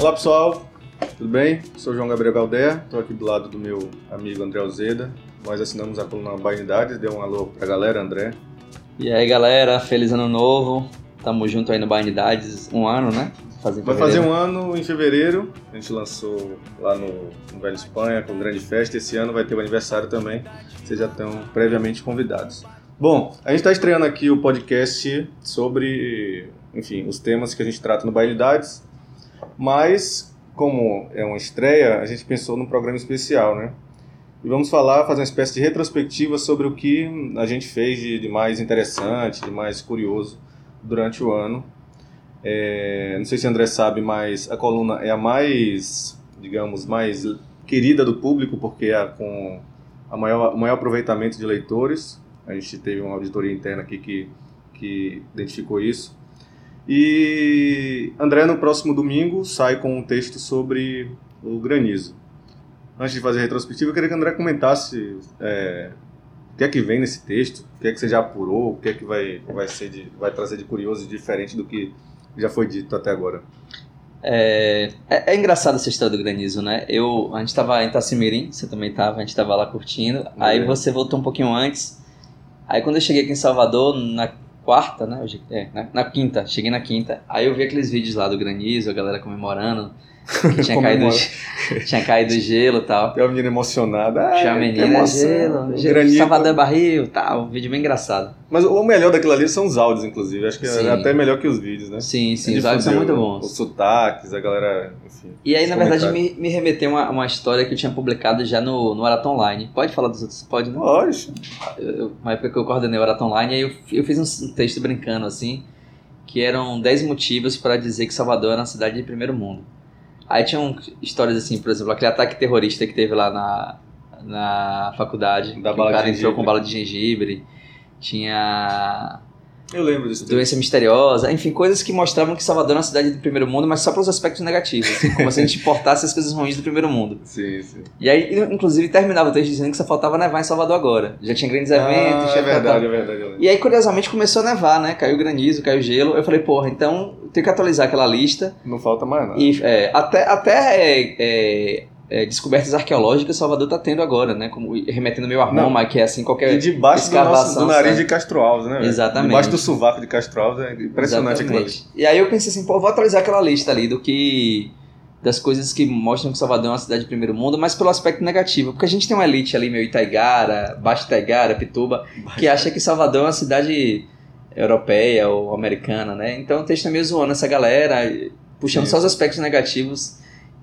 Olá pessoal, tudo bem? Sou João Gabriel Galdé, estou aqui do lado do meu amigo André Alzeda. Nós assinamos a coluna Bainidades, dê um alô pra galera, André. E aí galera, feliz ano novo. Tamo junto aí no Bainidades, um ano, né? Fazer Vai fazer um ano em fevereiro. A gente lançou lá no, no Velho Espanha com grande festa. Esse ano vai ter o aniversário também. Vocês já estão previamente convidados. Bom, a gente está estreando aqui o podcast sobre, enfim, os temas que a gente trata no Bailidades, mas como é uma estreia, a gente pensou num programa especial, né? E vamos falar, fazer uma espécie de retrospectiva sobre o que a gente fez de, de mais interessante, de mais curioso durante o ano. É, não sei se André sabe, mas a coluna é a mais, digamos, mais querida do público, porque é com a maior, o maior aproveitamento de leitores. A gente teve uma auditoria interna aqui que, que identificou isso. E André, no próximo domingo, sai com um texto sobre o granizo. Antes de fazer a retrospectiva, eu queria que André comentasse é, o que é que vem nesse texto, o que é que você já apurou, o que é que vai, vai, ser de, vai trazer de curioso e diferente do que já foi dito até agora. É, é, é engraçado essa história do granizo, né? Eu, a gente estava em Itacimirim, você também estava, a gente estava lá curtindo. É. Aí você voltou um pouquinho antes. Aí quando eu cheguei aqui em Salvador, na quarta, né? É, na, na, quinta, cheguei na quinta. Aí eu vi aqueles vídeos lá do granizo, a galera comemorando. Que tinha, caído, tinha caído gelo e tal. Tem uma menina emocionada. Tinha uma menina, gelo, gelo Salvador Barril tal. Um vídeo bem engraçado. Mas o melhor daquilo ali são os áudios, inclusive. Acho que é sim. é até melhor que os vídeos, né? Sim, sim, os áudios são muito bons. Os sotaques, a galera, enfim. E aí, na verdade, me, me remeteu uma, uma história que eu tinha publicado já no, no Araton Online. Pode falar dos outros? Pode, não? Pode. Uma época que eu coordenei o Araton Online, aí eu, eu fiz um texto brincando, assim, que eram 10 motivos para dizer que Salvador era uma cidade de primeiro mundo. Aí tinham histórias assim, por exemplo, aquele ataque terrorista que teve lá na, na faculdade. Da bala o cara de entrou com bala de gengibre. Tinha eu lembro disso. Doença misteriosa, enfim, coisas que mostravam que Salvador é uma cidade do primeiro mundo, mas só pelos aspectos negativos, assim, como se a gente importasse as coisas ruins do primeiro mundo. Sim, sim. E aí, inclusive, terminava o texto dizendo que só faltava nevar em Salvador agora. Já tinha grandes eventos. Ah, é verdade, é verdade. E aí, curiosamente, começou a nevar, né? Caiu granizo, caiu gelo. Eu falei, porra, então tem que atualizar aquela lista. Não falta mais nada. E, é, até até é, é, é, descobertas arqueológicas Salvador está tendo agora, né? Como remetendo meu a Roma, que é assim qualquer e debaixo escavação. Do, nosso, do nariz de Castro Alves, né? Exatamente. Debaixo do sovaco de Castro Alves, é impressionante aquilo. E aí eu pensei assim, pô, vou atualizar aquela lista ali do que das coisas que mostram que Salvador é uma cidade de primeiro mundo, mas pelo aspecto negativo, porque a gente tem uma elite ali meio Itaigara, Baixo Itaigara, Pituba, que acha que Salvador é uma cidade europeia ou americana, né? Então o texto é meio zoando essa galera, puxando Sim. só os aspectos negativos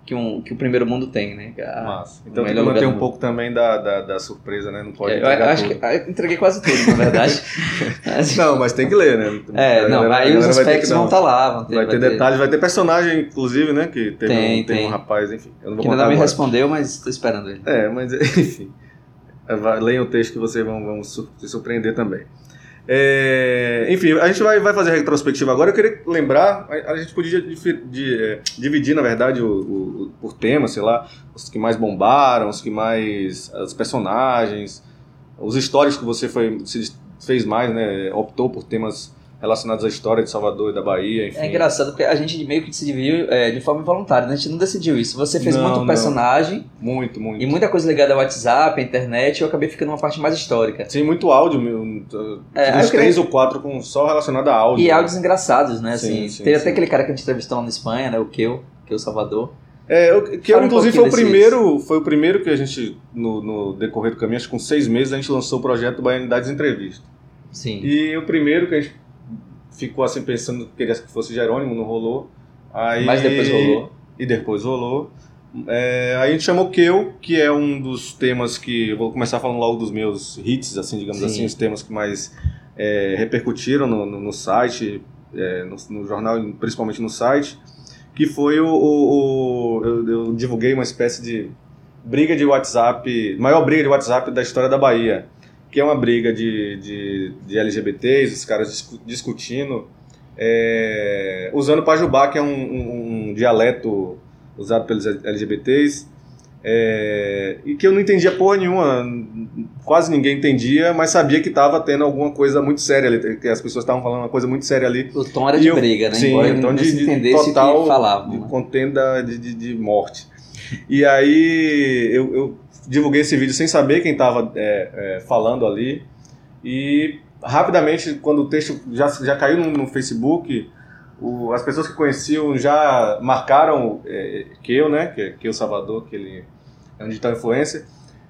que, um, que o primeiro mundo tem, né? A, Massa. Então tem que manter um pouco também da, da, da, surpresa, né? Não pode é, eu acho tudo. que eu entreguei quase tudo, na verdade. mas, não, mas tem que ler, né? É, a não, galera, aí os aspectos vão estar tá lá. Vão ter, vai, ter, vai ter detalhes, vai ter personagem, inclusive, né? Que teve, tem, um, tem. um rapaz, enfim. Eu não vou que ainda não me respondeu, mas estou esperando ele. É, mas enfim. Leiam o texto que vocês vão, vão se surpreender também. É, enfim, a gente vai, vai fazer a retrospectiva agora. Eu queria lembrar, a, a gente podia de, de, é, dividir, na verdade, o, o, por tema, sei lá, os que mais bombaram, os que mais. os personagens, os histórias que você foi, se fez mais, né? Optou por temas relacionados à história de Salvador e da Bahia, enfim. É engraçado porque a gente meio que se dividiu é, de forma involuntária, né? a gente não decidiu isso. Você fez não, muito não. personagem. Muito, muito. E muita coisa ligada ao WhatsApp, à internet, eu acabei ficando uma parte mais histórica. Sim, muito áudio, meu, é, uns três ou quatro com só relacionado a áudio. E áudios engraçados, né? Assim, sim, sim, Teve sim. até aquele cara que a gente entrevistou lá na Espanha, né? O Keu, Keu Salvador. É, eu, que eu, inclusive um foi o primeiro, foi o primeiro que a gente, no, no, decorrer do caminho, acho que com seis meses, a gente lançou o projeto Baianidades Entrevista. Sim. E o primeiro que a gente ficou assim pensando que queria que fosse Jerônimo, não rolou. Aí, Mas depois rolou. E depois rolou. É, aí a gente chamou Keu, que é um dos temas que. Vou começar falando logo dos meus hits, assim, digamos Sim. assim, os temas que mais é, repercutiram no, no, no site, é, no, no, jornal, principalmente no site, que foi o. o, o eu, eu, divulguei uma espécie de briga de WhatsApp, maior briga de WhatsApp da história da Bahia que é uma briga de, de, de LGBTs, os caras discu discutindo, é, usando Pajubá, que é um, um, um, dialeto usado pelos LGBTs, É, e que eu não entendia porra nenhuma, quase ninguém entendia, mas sabia que estava tendo alguma coisa muito séria ali, que as pessoas estavam falando uma coisa muito séria ali. O tom era de eu, briga, né? Sim, Embora então de, se de total falavam, de né? contenda de, de, de, morte. E aí eu, eu, divulguei esse vídeo sem saber quem estava é, é, falando ali e rapidamente quando o texto já, já caiu no, no Facebook o, as pessoas que conheciam já marcaram é, que eu, né, que, que o Salvador, que ele é um digital influencer,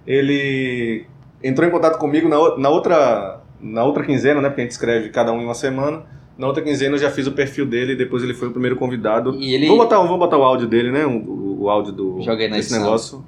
ele entrou em contato comigo na, na, outra, na outra quinzena, né, porque a gente escreve cada um em uma semana, na outra quinzena eu já fiz o perfil dele e depois ele foi o primeiro convidado. E ele... Vou, botar, vou botar o áudio dele, né, o, o áudio do, Joguei desse negócio.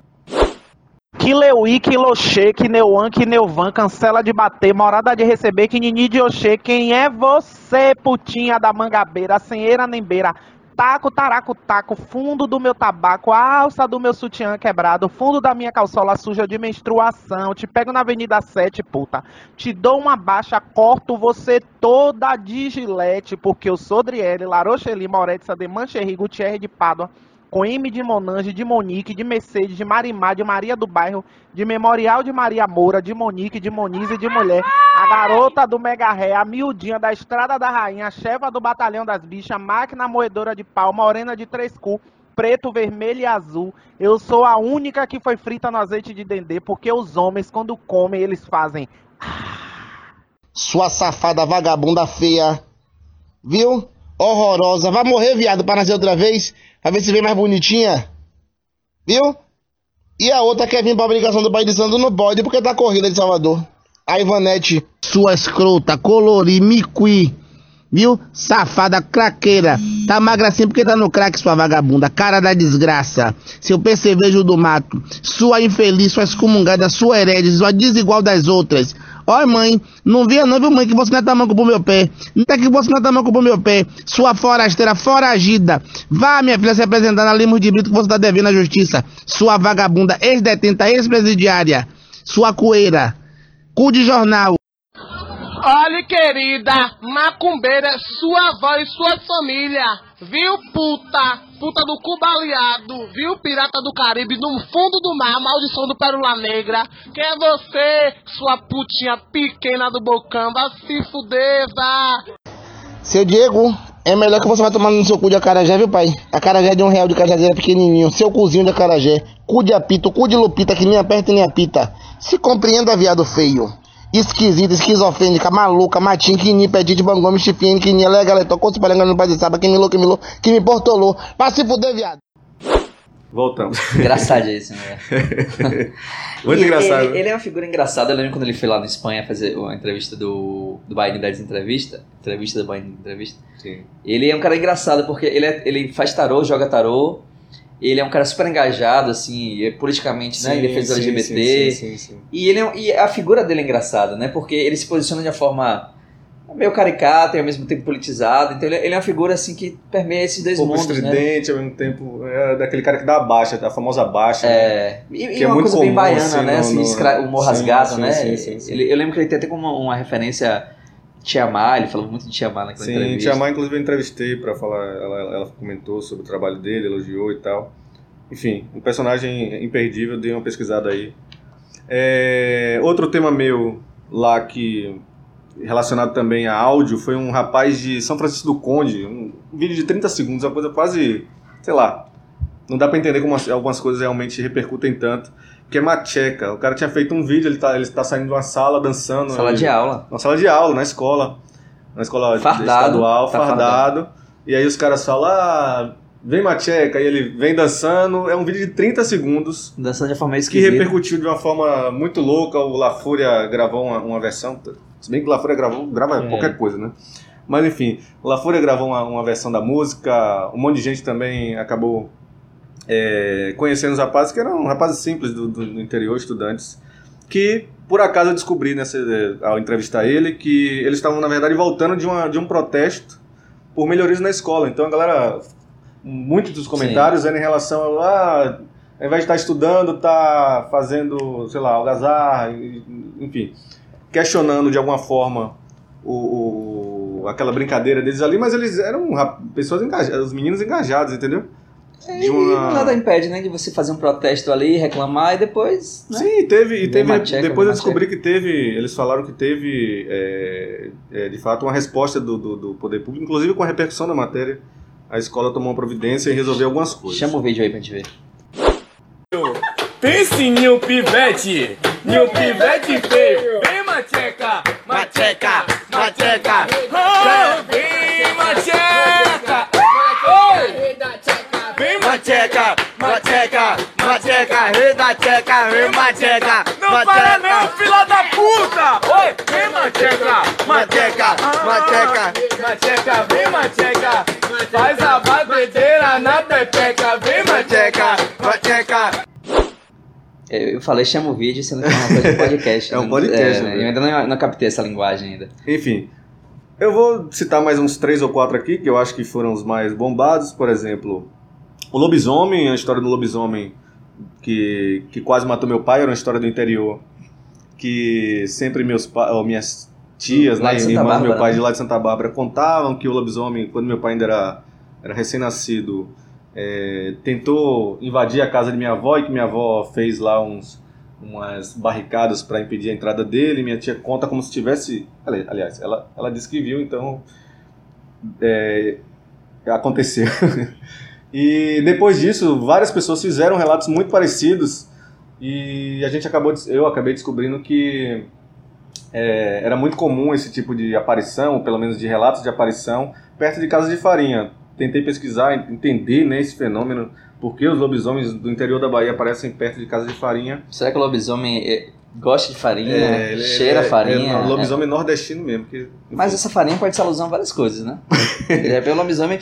Kileuí, Kiloxê, Kineuan, Kineuvan, cancela de bater, morada de receber, Kinini de Oxê, quem é você, putinha da mangabeira, sem eira nem beira, taco, taraco, taco, fundo do meu tabaco, alça do meu sutiã quebrado, fundo da minha calçola suja de menstruação, te pego na Avenida 7, puta, te dou uma baixa, corto você toda de gilete, porque eu sou Driele, Larocheli, Moretza, de Mancherri, Gutierrez de Pádua, com M de Monange, de Monique, de Mercedes, de Marimar, de Maria do Bairro, de Memorial de Maria Moura, de Monique, de Monize, de Mulher, a garota do Mega Ré, a miudinha da Estrada da Rainha, a chefa do Batalhão das Bichas, máquina moedora de pau, morena de três cu, preto, vermelho e azul. Eu sou a única que foi frita no azeite de dendê, porque os homens, quando comem, eles fazem... Sua safada vagabunda feia, viu? Horrorosa, vai morrer, viado, para nascer outra vez? Pra ver se vem mais bonitinha. Viu? E a outra quer vir pra obrigação do Pai de Santo não pode porque tá corrida de Salvador. A Ivanete, sua escrota, colori, miqui. Viu? Safada, craqueira. Tá magra assim porque tá no crack, sua vagabunda. Cara da desgraça. Seu percevejo do mato. Sua infeliz, sua excomungada, sua herede, sua desigual das outras. Olha, mãe, não via não, viu, mãe, que você não é tamanco pro meu pé. Não tá que você não é tamanco pro meu pé. Sua forasteira, foragida. Vá, minha filha, se apresentar na Limos de Brito que você tá devendo à justiça. Sua vagabunda, ex-detenta, ex-presidiária. Sua coeira. Cu de jornal. Olha, querida, macumbeira, sua avó e sua família, viu, puta? Puta do cu baleado, viu, pirata do Caribe, no fundo do mar, maldição do Pérola Negra. Quem é você, sua putinha pequena do bocão? Vai se fuder, vá. Seu Diego, é melhor que você vai tomar no seu cu de acarajé, viu, pai? Acarajé de um real de cajazeira pequenininho. Seu cozinho de acarajé. Cu de apito, cu de lupita que nem aperta e nem apita. Se compreenda, viado feio esquisita, esquizofrênica, maluca, matinha, que ni pedi de bangome, chifine, que ni lega, leto, coço, palengando no pai de saba, que me louco, que me louco, que me portolou, pra se fuder, viado. Voltamos. Engraçadíssimo, né? Muito E engraçado. Ele, ele é uma figura engraçada. Eu lembro quando ele foi lá na Espanha fazer uma entrevista do, do Biden das entrevista. Entrevista do Biden entrevista. Sim. Ele é um cara engraçado porque ele, é- ele faz tarô, joga tarô. Ele é um cara super engajado, assim, é politicamente, né? Em defesa do sim, LGBT. Sim, sim, sim, sim. E, ele é, e a figura dele é engraçada, né? Porque ele se posiciona de uma forma meio caricata e ao mesmo tempo politizada. Então ele, ele é uma figura assim que permeia esses dois pouco mundos, né? estridente, ao mesmo tempo, é daquele cara que dá a baixa, a famosa baixa. né? É, e, e Que é uma coisa bem comum, baiana, assim, né? Assim, no- escra- humor sim, rasgado, sim, né? sim, sim, sim. Ele- eu lembro que ele tem até como uma, uma referência Tiamá, ele falou muito de Tiamá naquela Sim, entrevista. Tia Má, inclusive, eu entrevistei pra falar, ela, ela comentou sobre o trabalho dele, elogiou e tal. Enfim, um personagem imperdível, dei uma pesquisada aí. É, outro tema meu lá que relacionado também a áudio foi um rapaz de São Francisco do Conde, um vídeo de 30 segundos, uma coisa quase, sei lá, não dá pra entender como as- algumas coisas realmente repercutem tanto, que é Macheca. O cara tinha feito um vídeo, ele tá, ele tá saindo de uma sala dançando. Sala ele- de aula. na sala de aula, na escola. Na escola Fardado, estadual, tá fardado. E aí os caras falam, ah, vem Macheca, e ele vem dançando. É um vídeo de 30 segundos Dançando de uma forma que esquisita. repercutiu de uma forma muito louca. O La Fúria gravou uma, uma versão. Se bem que o La Fúria gravou, grava É. qualquer coisa, né? Mas enfim, o La Fúria gravou uma, uma versão da música. Um monte de gente também acabou é, conhecendo os rapazes, que eram rapazes simples do, do- do interior, estudantes, que por acaso eu descobri nessa, ao entrevistar ele que eles estavam, na verdade, voltando de, uma, de um protesto por melhorias na escola. Então a galera, muitos dos comentários eram em relação a, ah, ao invés de estar estudando, tá fazendo, sei lá, algazarra, e- enfim, questionando de alguma forma o, o- aquela brincadeira deles ali, mas eles eram pessoas engajadas, os meninos engajados, entendeu? de uma... Nada impede, né, de você fazer um protesto ali, reclamar e depois, né? Sim, teve, e teve macheca, depois eu descobri que teve, eles falaram que teve, é, é, de fato, uma resposta do, do, do poder público, inclusive com a repercussão da matéria, a escola tomou uma providência e resolveu algumas coisas. Chama o vídeo aí pra gente ver. Pense em um pivete, em um pivete feio. Vem macheca, macheca, macheca. Oh, vem macheca. Vem macheca, macheca, macheca. Rei da tcheca, vem macheca. Não para não, fila da puta. Oi, vem macheca, macheca, macheca. Macheca, vem macheca. Faz a batedeira na pepeca. Vem macheca, macheca. É, Eu falei chama o vídeo, sendo que é uma coisa de podcast. É um né? podcast, É, né? Eu ainda não, não captei essa linguagem ainda. Enfim, eu vou citar mais uns três ou quatro aqui, que eu acho que foram os mais bombados. Por exemplo, o lobisomem, a história do lobisomem que, que quase matou meu pai, era uma história do interior. Que sempre meus pa- ou minhas tias, Lá né, irmãs do meu Bárbara, pai né? de lá de Santa Bárbara, contavam que o lobisomem, quando meu pai ainda era, era recém-nascido, é, tentou invadir a casa de minha avó e que minha avó fez lá uns umas barricadas para impedir a entrada dele. Minha tia conta como se tivesse, ali- aliás, ela ela disse que viu, então é, aconteceu. e depois disso, várias pessoas fizeram relatos muito parecidos e a gente acabou, de- eu acabei descobrindo que é, era muito comum esse tipo de aparição, ou pelo menos de relatos de aparição, perto de casas de farinha. Tentei pesquisar, entender né, esse fenômeno, por que os lobisomens do interior da Bahia aparecem perto de casas de farinha. Será que o lobisomem é, gosta de farinha, É, ele- cheira ele é- farinha? É, um é- lobisomem nordestino mesmo. Que, Mas essa farinha pode ser alusão a várias coisas, né? é pelo lobisomem.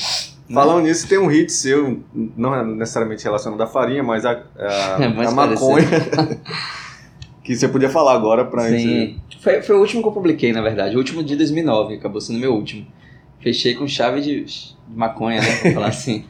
Falando nisso, tem um hit seu, não é necessariamente relacionado à farinha, mas a, a, É a maconha. que você podia falar agora pra gente. Sim. Foi, foi o último que eu publiquei, na verdade. O último de 2009, acabou sendo meu último. Fechei com chave de, de maconha, né? Pra falar assim.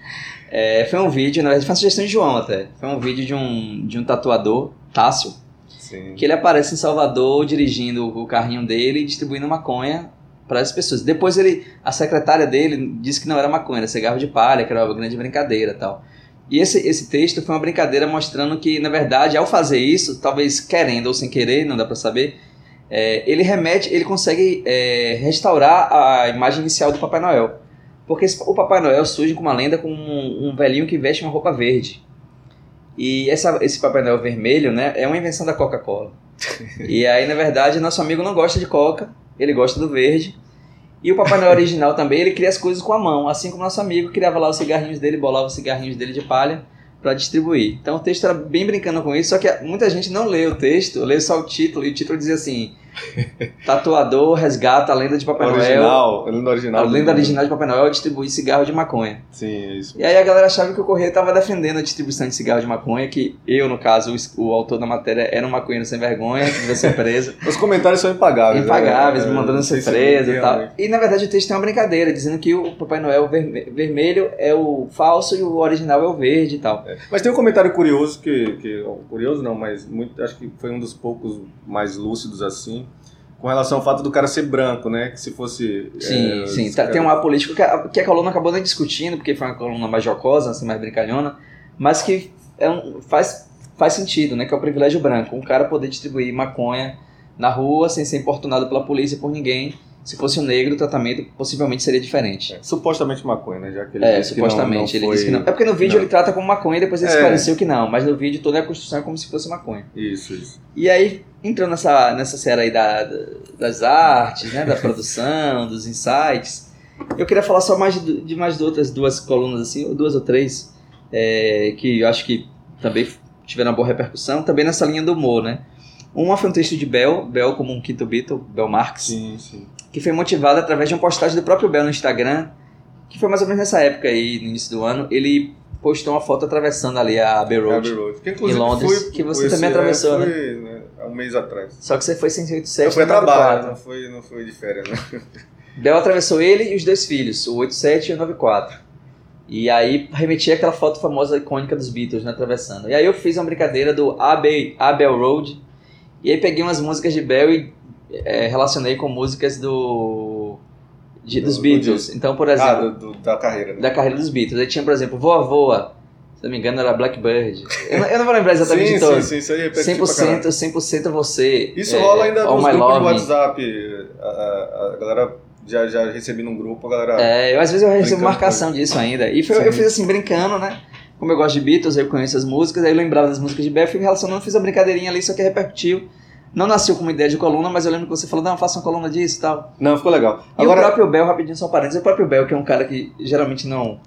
É, foi um vídeo, na verdade, foi uma sugestão de João até. Foi um vídeo de um, de um tatuador, Tássio, Sim. que ele aparece em Salvador dirigindo o carrinho dele e distribuindo maconha para as pessoas. Depois ele, a secretária dele disse que não era maconha, era cigarro de palha, que era uma grande brincadeira tal. E esse, esse texto foi uma brincadeira mostrando que, na verdade, ao fazer isso, talvez querendo ou sem querer, não dá para saber, é, ele remete, ele consegue é, restaurar a imagem inicial do Papai Noel. Porque o Papai Noel surge com uma lenda com um, um velhinho que veste uma roupa verde. E essa, esse Papai Noel vermelho, né, é uma invenção da Coca-Cola. e aí, na verdade, nosso amigo não gosta de Coca, ele gosta do verde. E o Papai Noel original também, ele cria as coisas com a mão, assim como nosso amigo criava lá os cigarrinhos dele, bolava os cigarrinhos dele de palha para distribuir. Então o texto era bem brincando com isso, só que muita gente não lê o texto, lê só o título, e o título dizia assim: Tatuador resgata a lenda de Papai Noel. original, a lenda A original. do- lenda original de Papai Noel é distribuir cigarro de maconha. Sim, é isso. E aí a galera achava que o Correio estava defendendo a distribuição de cigarro de maconha, que eu, no caso, o, o autor da matéria era um maconheiro sem vergonha, que devia ser preso. Os comentários são impagáveis. impagáveis, né? me mandando ser preso e tal. E na verdade o texto tem uma brincadeira, dizendo que o Papai Noel verme- vermelho é o falso e o original é o verde e tal. Mas tem um comentário curioso que, que curioso não, mas muito, acho que foi um dos poucos mais lúcidos assim, com relação ao fato do cara ser branco, né? Que se fosse Sim, é, sim. Tá- cara- tem um ar político que a, que a coluna acabou nem discutindo, porque foi uma coluna mais jocosa, assim, mais brincalhona, mas que é um- faz, faz sentido, né? Que é o privilégio branco. Um cara poder distribuir maconha na rua sem ser importunado pela polícia por ninguém. Se fosse um negro, o tratamento possivelmente seria diferente. é, supostamente maconha, né? Já que ele É, disse que não- supostamente. não ele disse que não. foi- É porque no vídeo não. ele trata como maconha e depois ele É. esclareceu que não. Mas no vídeo toda a construção é como se fosse maconha. Isso, isso. E aí, entrando nessa, nessa série aí da, da- das artes, né, da produção, dos insights, eu queria falar só mais de, de mais de outras duas colunas, assim, ou duas ou três, é, que eu acho que também tiveram uma boa repercussão, também nessa linha do humor, né? Uma foi um texto de Bell, Bell como um quinto Beatle, Bell Marx, Sim, sim. Que foi motivado através de uma postagem do próprio Bell no Instagram, que foi mais ou menos nessa época aí, no início do ano, ele postou uma foto atravessando ali a Abbey Road. Abbey Road. Que, Em Londres, fui- que você também atravessou, é, fui, né? Há um mês atrás. Só que você foi 187 Eu fui a e 94. trabalho, não foi, não foi de férias, né? Bel atravessou ele e os dois filhos, o 87 e o 94. E aí remetia aquela foto famosa icônica dos Beatles, né, atravessando. E aí eu fiz uma brincadeira do Abbey, Abel Road. E aí peguei umas músicas de Bell e é, relacionei com músicas do de- dos Do- do Beatles. disco. Então, por Ah, exemplo, do, do- da carreira, né? da carreira dos Beatles. Aí tinha, por exemplo, Voa Voa, Se não me engano, era Blackbird. Eu, não- eu não vou lembrar exatamente sim, de todos. sim, sim, isso aí caralho. 100%, 100% é você. Isso é, rola ainda nos grupos Love. WhatsApp. A, a- a galera já, já recebi num grupo, a galera. É, eu às vezes eu recebo marcação disso ainda. E foi- eu fiz assim, brincando, né? Como eu gosto de Beatles, eu conheço as músicas, aí eu lembrava das músicas de Beth, fui relacionando, fiz uma brincadeirinha ali, só que repercutiu. Não nasceu como ideia de coluna, mas eu lembro que você falou, não, faça uma coluna disso e tal. Não, ficou legal. E Agora, o próprio Bel, rapidinho, só um parênteses, o próprio Bel, que é um cara que geralmente não,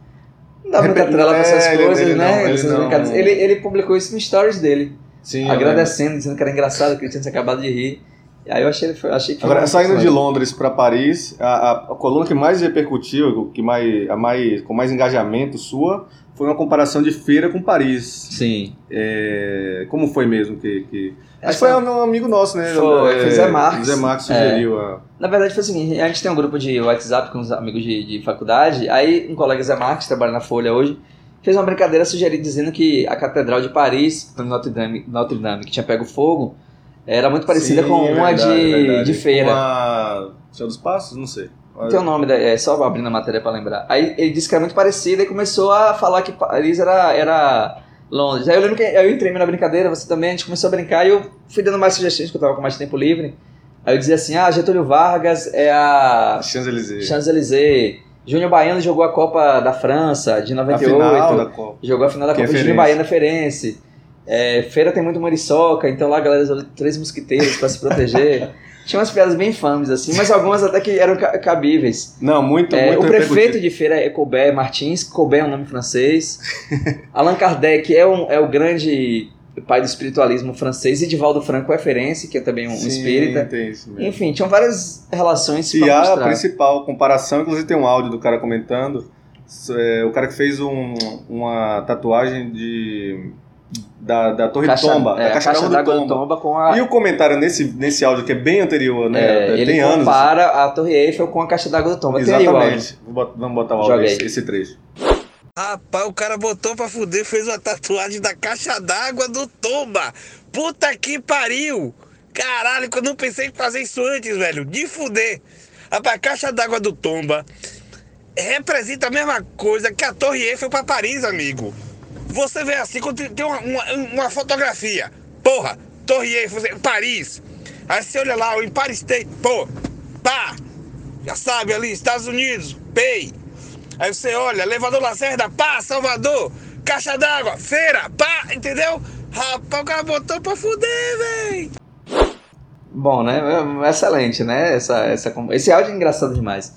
não dá muita trela pra essas é, ele- coisas, ele né? não- ele não-. Ele, ele publicou isso no stories dele, sim, agradecendo, dizendo que era engraçado, que ele tinha se acabado de rir. E aí eu achei, achei que Agora, uma- saindo de Londres para Paris, a, a- a coluna que mais repercutiu, que mais, a mais, com mais engajamento sua, foi uma comparação de feira com Paris. Sim. É, como foi mesmo que... que... Acho que foi um amigo nosso, né? Foi, foi Zé Marques. Zé Marques sugeriu a... Na verdade foi o seguinte, a gente tem um grupo de WhatsApp com os amigos de, de faculdade, aí um colega Zé Marques, que trabalha na Folha hoje, fez uma brincadeira sugerindo, dizendo que a Catedral de Paris, Notre Dame, Notre Dame que tinha pego fogo, era muito parecida Sim, com uma verdade, de, verdade. de feira. Com a... Senhor dos Passos? Não sei. Tem o nome, da, é só abrindo a matéria pra lembrar. Aí ele disse que era muito parecida e começou a falar que Paris era, era Londres. Aí eu lembro que eu entrei na brincadeira, você também, a gente começou a brincar e eu fui dando mais sugestões, que eu tava com mais tempo livre. Aí eu dizia assim, ah, Getúlio Vargas é a Champs-Élysées. Champs-Élysées. Júnior Baiano jogou a Copa da França de A 98. final da Copa. Jogou a final da Que é Copa Júnior. Baiano Ferense. É, feira tem muito muriçoca, então lá a galera usou três mosquiteiros pra se proteger. Tinha umas piadas bem infames, assim, mas algumas até que eram ca- cabíveis. Não, muito, É, muito o prefeito de feira é Colbert Martins, Colbert é um nome francês. Allan Kardec é, um, é o grande pai do espiritualismo francês. E Divaldo Franco é ferense, que é também um Sim, espírita. tem isso mesmo. Enfim, tinham várias relações E a mostrar. principal comparação, inclusive tem um áudio do cara comentando, é, o cara que fez um- uma tatuagem de da, da Torre Caixa- Tomba, é, da a Caixa, caixa d'Água do do Tomba. Tomba com a. E o comentário nesse, nesse áudio que é bem anterior, né? é, tem ele anos. compara a Torre Eiffel com a caixa d'água do Tomba. Tem aí o áudio. Exatamente. Vamos botar o áudio, esse, esse trecho. Rapaz, o cara botou pra fuder, fez uma tatuagem da caixa d'água do Tomba. Puta que pariu! Caralho, que eu não pensei em fazer isso antes, velho. De fuder. Rapaz, a caixa d'água do Tomba representa a mesma coisa que a Torre Eiffel pra Paris, amigo. Você vê assim, quando tem uma, uma, uma fotografia. Porra, Torre Eiffel, Paris. Aí você olha lá, o Empire State, pô, pá. Já sabe ali, Estados Unidos, PEI. Aí você olha, elevador Lacerda, pá, Salvador, caixa d'água, feira, pá, entendeu? Rapaz, o cara botou pra fuder, véi. Bom, né? É Excelente, né? Essa, essa, esse áudio é engraçado demais.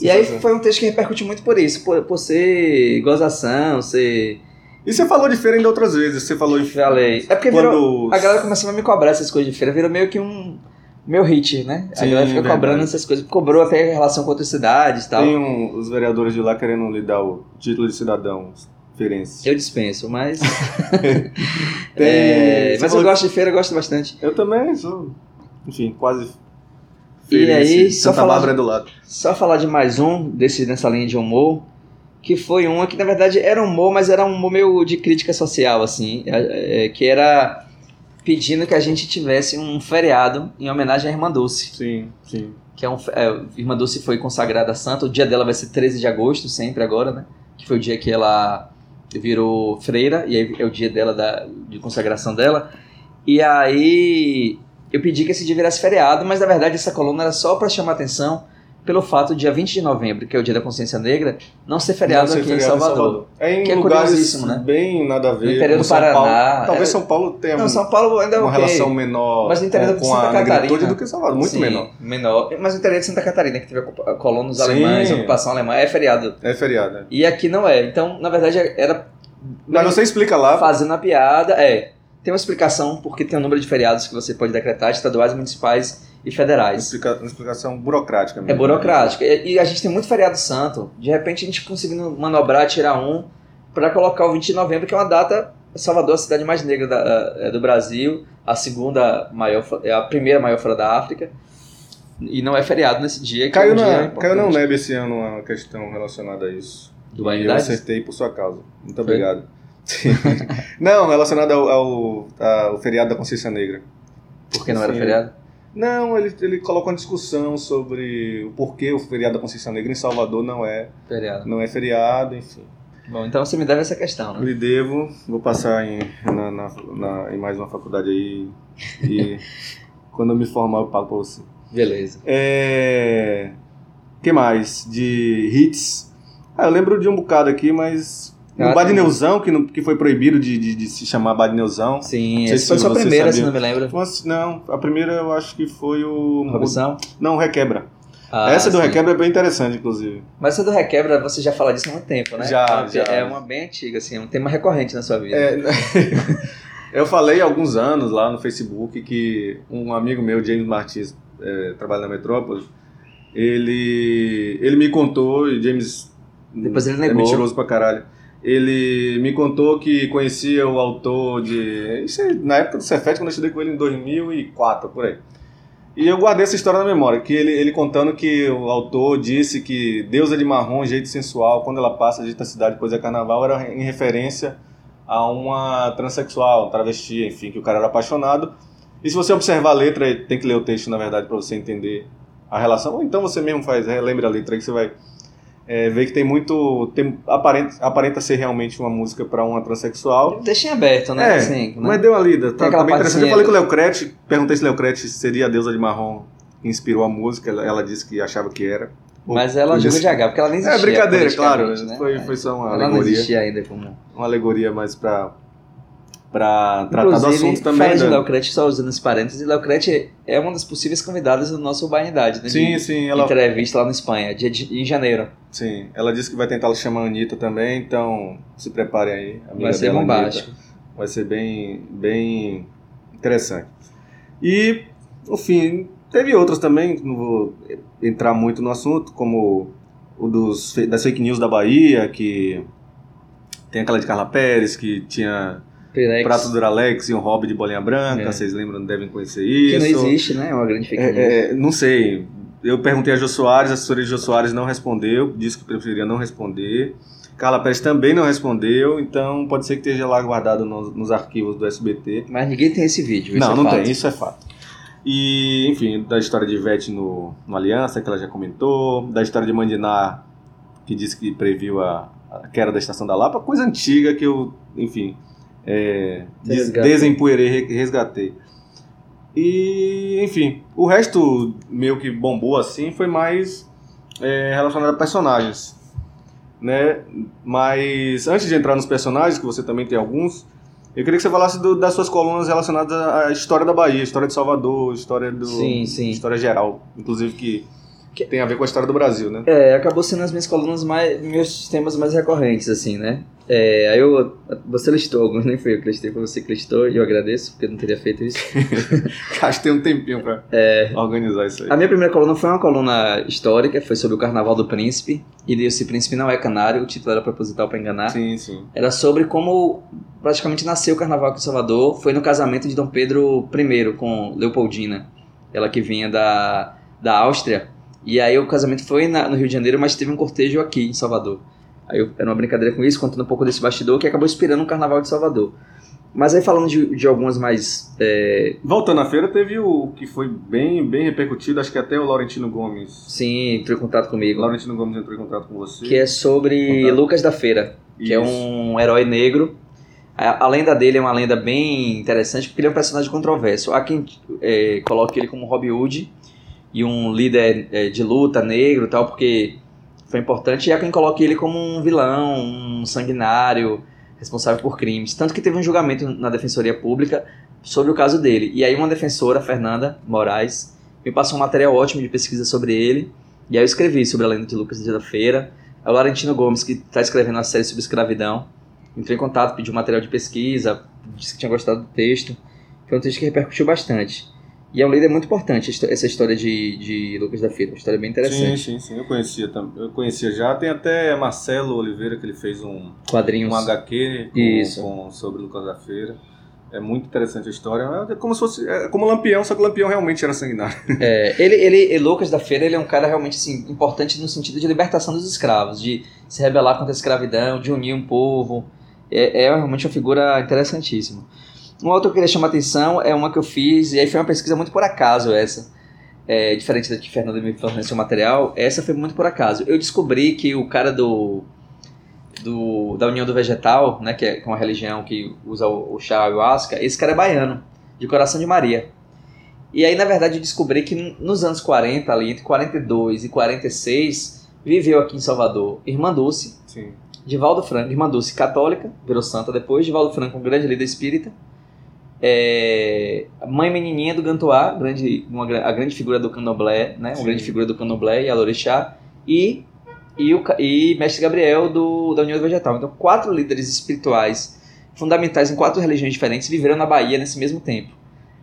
E aí foi um texto que repercutiu muito por isso, por, por ser gozação, ser. E você falou de feira ainda outras vezes. Você falou em Falei. É porque quando virou, a galera começou a me cobrar essas coisas de feira, virou meio que um. Meu hit, né? a Sim, galera fica verdade. cobrando essas coisas. Cobrou até em relação com outras cidades e tal. tem um- os vereadores de lá querendo lhe dar o título de cidadão feirense. Eu dispenso, mas. Tem- É, mas eu gosto de feira, eu gosto bastante. Eu também sou, enfim, quase E aí, só Santa falar- Bárbara é do lado. Só falar de mais um desse, nessa linha de humor, que foi uma que na verdade era humor, mas era um humor meio de crítica social, assim, é, é, que era pedindo que a gente tivesse um feriado em homenagem à Irmã Dulce. Sim, sim. Que é um, é, Irmã Dulce foi consagrada santa, o dia dela vai ser 13 de agosto, sempre agora, né? Que foi o dia que ela virou freira, e aí é o dia dela da, de consagração dela. E aí eu pedi que esse dia virasse feriado, mas na verdade essa coluna era só para chamar atenção pelo fato de dia 20 de novembro, que é o dia da consciência negra, não ser feriado Não ser aqui feriado em Salvador. É em Que é curiosíssimo, né? bem nada a ver. No interior do São Paraná, Paulo. Talvez é- São Paulo tenha Não, São Paulo ainda é uma ok. relação menor Mas no interior com, de com Santa a Catarina. do que Salvador, muito Sim, menor. menor. Mas o interior de Santa Catarina, que teve colonos Sim. alemães, ocupação alemã, é feriado. É feriado, né? E aqui não é. Então, na verdade, era Mas você explica lá. fazendo a piada. É. Tem uma explicação porque tem um número de feriados que você pode decretar, estaduais, municipais e federais. Uma explicação burocrática mesmo. É burocrática. E, a gente tem muito feriado santo. De repente a gente conseguindo manobrar, tirar um, para colocar o 20 de novembro, que é uma data. Salvador, a cidade mais negra da- é do Brasil, a segunda maior, é a primeira maior fora da África. E não é feriado nesse dia. Que é Caiu, um dia na, caiu importante. na UNEB esse ano uma questão relacionada a isso. Do E eu acertei por sua causa. Muito Foi? obrigado. Não, relacionado ao, ao, ao feriado da consciência negra. Porque não era Sim. feriado? Não, ele, ele colocou uma discussão sobre o porquê o feriado da consciência negra em Salvador não é, Feriado. não é feriado, enfim. Bom, então você me deve essa questão, né? Lhe devo, vou passar em, na, na- na- em mais uma faculdade aí e quando eu me formar eu pago pra você. Beleza. É... que mais? De hits? Ah, eu lembro de um bocado aqui, mas... O Badneuzão, que, não- que foi proibido de, de, de se chamar Badneuzão. Sim, essa foi se sua primeira, se sabia. não me lembro. Não, a primeira eu acho que foi o... Robson? Não, o Requebra. Ah, Essa do sim. Requebra é bem interessante, inclusive. Mas essa do Requebra, você já fala disso há muito tempo, né? Já, é uma, já. É uma bem antiga, assim, é um tema recorrente na sua vida. É, eu falei há alguns anos lá no Facebook que um amigo meu, James Martins, é, trabalha na Metrópole, ele, ele me contou, e James Depois ele é negou. mentiroso pra caralho, ele me contou que conhecia o autor de... Isso é na época do Cefet, quando eu estudei com ele em 2004, por aí. E eu guardei essa história na memória, que ele, ele contando que o autor disse que deusa de marrom, jeito sensual, quando ela passa de cidade depois é carnaval, era em referência a uma transexual, travesti, enfim, que o cara era apaixonado. E se você observar a letra, tem que ler o texto, na verdade, para você entender a relação. Ou então você mesmo faz, relembra a letra aí que você vai é, ver que tem muito. Tem, aparenta, aparenta ser realmente uma música para uma transexual. Deixa em aberto, né? É, assim, né? mas deu uma lida. Tá, tá bem interessante. Eu partezinha- falei com o Leocrete, perguntei se Leocrete seria a deusa de marrom que inspirou a música. Ela, ela disse que achava que era. Mas ela ser. de H, porque ela nem existia. É brincadeira, claro. politicamente, Né? Foi, foi só uma ela não alegoria. existia ainda como. Uma alegoria mais pra, pra tratar do Inclusive, assunto também. fala de né? Léo Crete, só usando esse parênteses, Léo Crete é uma das possíveis convidadas do nosso Urbanidade, né? Sim, De sim, ela, Entrevista lá na Espanha, dia de, em janeiro. sim, ela disse que vai tentar chamar a Anitta também, então se preparem aí. Vai ser dela, bombástico. Anitta. Vai ser bem, bem interessante. E, enfim, teve outros também, não vou entrar muito no assunto, como o dos, das fake news da Bahia, que tem aquela de Carla Pérez, que tinha Pirex, prato do Alex e um hobby de bolinha branca, É. vocês lembram, devem conhecer que isso. não existe, né? É uma grande fake news. É, é, não sei. Eu perguntei a Jô Soares, a assessoria de Jô Soares não respondeu, disse que preferia não responder. Carla Pérez também não respondeu, então pode ser que esteja lá guardado nos, nos arquivos do SBT. Mas ninguém tem esse vídeo. isso não, é não fato. tem, isso é fato. E, enfim, da história de Ivete no, no Aliança, que ela já comentou, da história de Mandiná, que disse que previu a, a queda da Estação da Lapa, coisa antiga que eu, enfim, é, des, desempoeirei, re- resgatei. E, enfim, o resto meu que bombou assim foi mais é, relacionado a personagens, né? Mas antes de entrar nos personagens, que você também tem alguns, eu queria que você falasse do- das suas colunas relacionadas à história da Bahia, história de Salvador, história do Sim, sim. história geral, inclusive que, que tem a ver com a história do Brasil, né? É, acabou sendo as minhas colunas mais. meus temas mais recorrentes, assim, né? É, aí eu. Você listou alguns, nem foi eu que listei, foi você que listou, e eu agradeço, porque eu não teria feito isso. Gastei um tempinho pra organizar isso aí. É. A minha primeira coluna foi uma coluna histórica, foi sobre o Carnaval do Príncipe, e esse príncipe não é canário, o título era proposital para enganar. Sim, sim. Era sobre como praticamente nasceu o Carnaval aqui em Salvador, foi no casamento de Dom Pedro I com Leopoldina, ela que vinha da, da Áustria, e aí o casamento foi na- no Rio de Janeiro, mas teve um cortejo aqui em Salvador. Aí eu, era uma brincadeira com isso, contando um pouco desse bastidor, que acabou inspirando o Carnaval de Salvador. Mas aí falando de, de algumas mais é, Voltando à feira, teve o que foi bem, bem repercutido, acho que até o Laurentino Gomes. Sim, entrou em contato comigo. Laurentino Gomes entrou em contato com você. Que é sobre Contato. Lucas da Feira, que é Isso. um herói negro. A, a lenda dele é uma lenda bem interessante, porque ele é um personagem controverso. Há quem é, coloque ele como Robin Hood e um líder é, de luta negro tal, porque foi importante. E há quem coloque ele como um vilão, um sanguinário, responsável por crimes. Tanto que teve um julgamento na Defensoria Pública sobre o caso dele. E aí uma defensora, Fernanda Moraes, me passou um material ótimo de pesquisa sobre ele. E aí eu escrevi sobre a lenda de Lucas da Feira. É o Laurentino Gomes, que está escrevendo uma série sobre escravidão. Entrou em contato, pediu material de pesquisa, disse que tinha gostado do texto. Foi um texto que repercutiu bastante. E é um líder muito importante, essa história de, de Lucas da Feira. Uma história bem Sim, interessante. sim, sim. Eu conhecia. Eu conhecia já. Tem até Marcelo Oliveira, que ele fez um, Quadrinhos. um HQ com, com- sobre Lucas da Feira. É muito interessante a história. É como se fosse. É como Lampião, só que o Lampião realmente era sanguinário. É, ele, ele- Lucas da Feira, ele é um cara realmente assim, importante no sentido de libertação dos escravos, de se rebelar contra a escravidão, de unir um povo. É, é realmente uma figura interessantíssima. Uma outra que eu queria chamar a atenção é uma que eu fiz, e aí foi uma pesquisa muito por acaso essa. É, diferente da que Fernando me forneceu material, essa foi muito por acaso. Eu descobri que o cara do, do, da União do Vegetal, né, que é uma religião que usa o, o chá ayahuasca, esse cara é baiano, de Coração de Maria. E aí, na verdade, eu descobri que nos anos 40, ali, entre 42 e 46, viveu aqui em Salvador Irmã Dulce, Sim. Divaldo Franco, Irmã Dulce católica, virou santa depois, Divaldo Franco, um grande líder espírita, é, a mãe menininha do Gantoá, grande, uma, a grande figura do candomblé, né, uma Sim. grande figura do candomblé e Alorixá, e, e, o, e Mestre Gabriel do, da União Vegetal. Então, quatro líderes espirituais fundamentais em quatro religiões diferentes viveram na Bahia nesse mesmo tempo.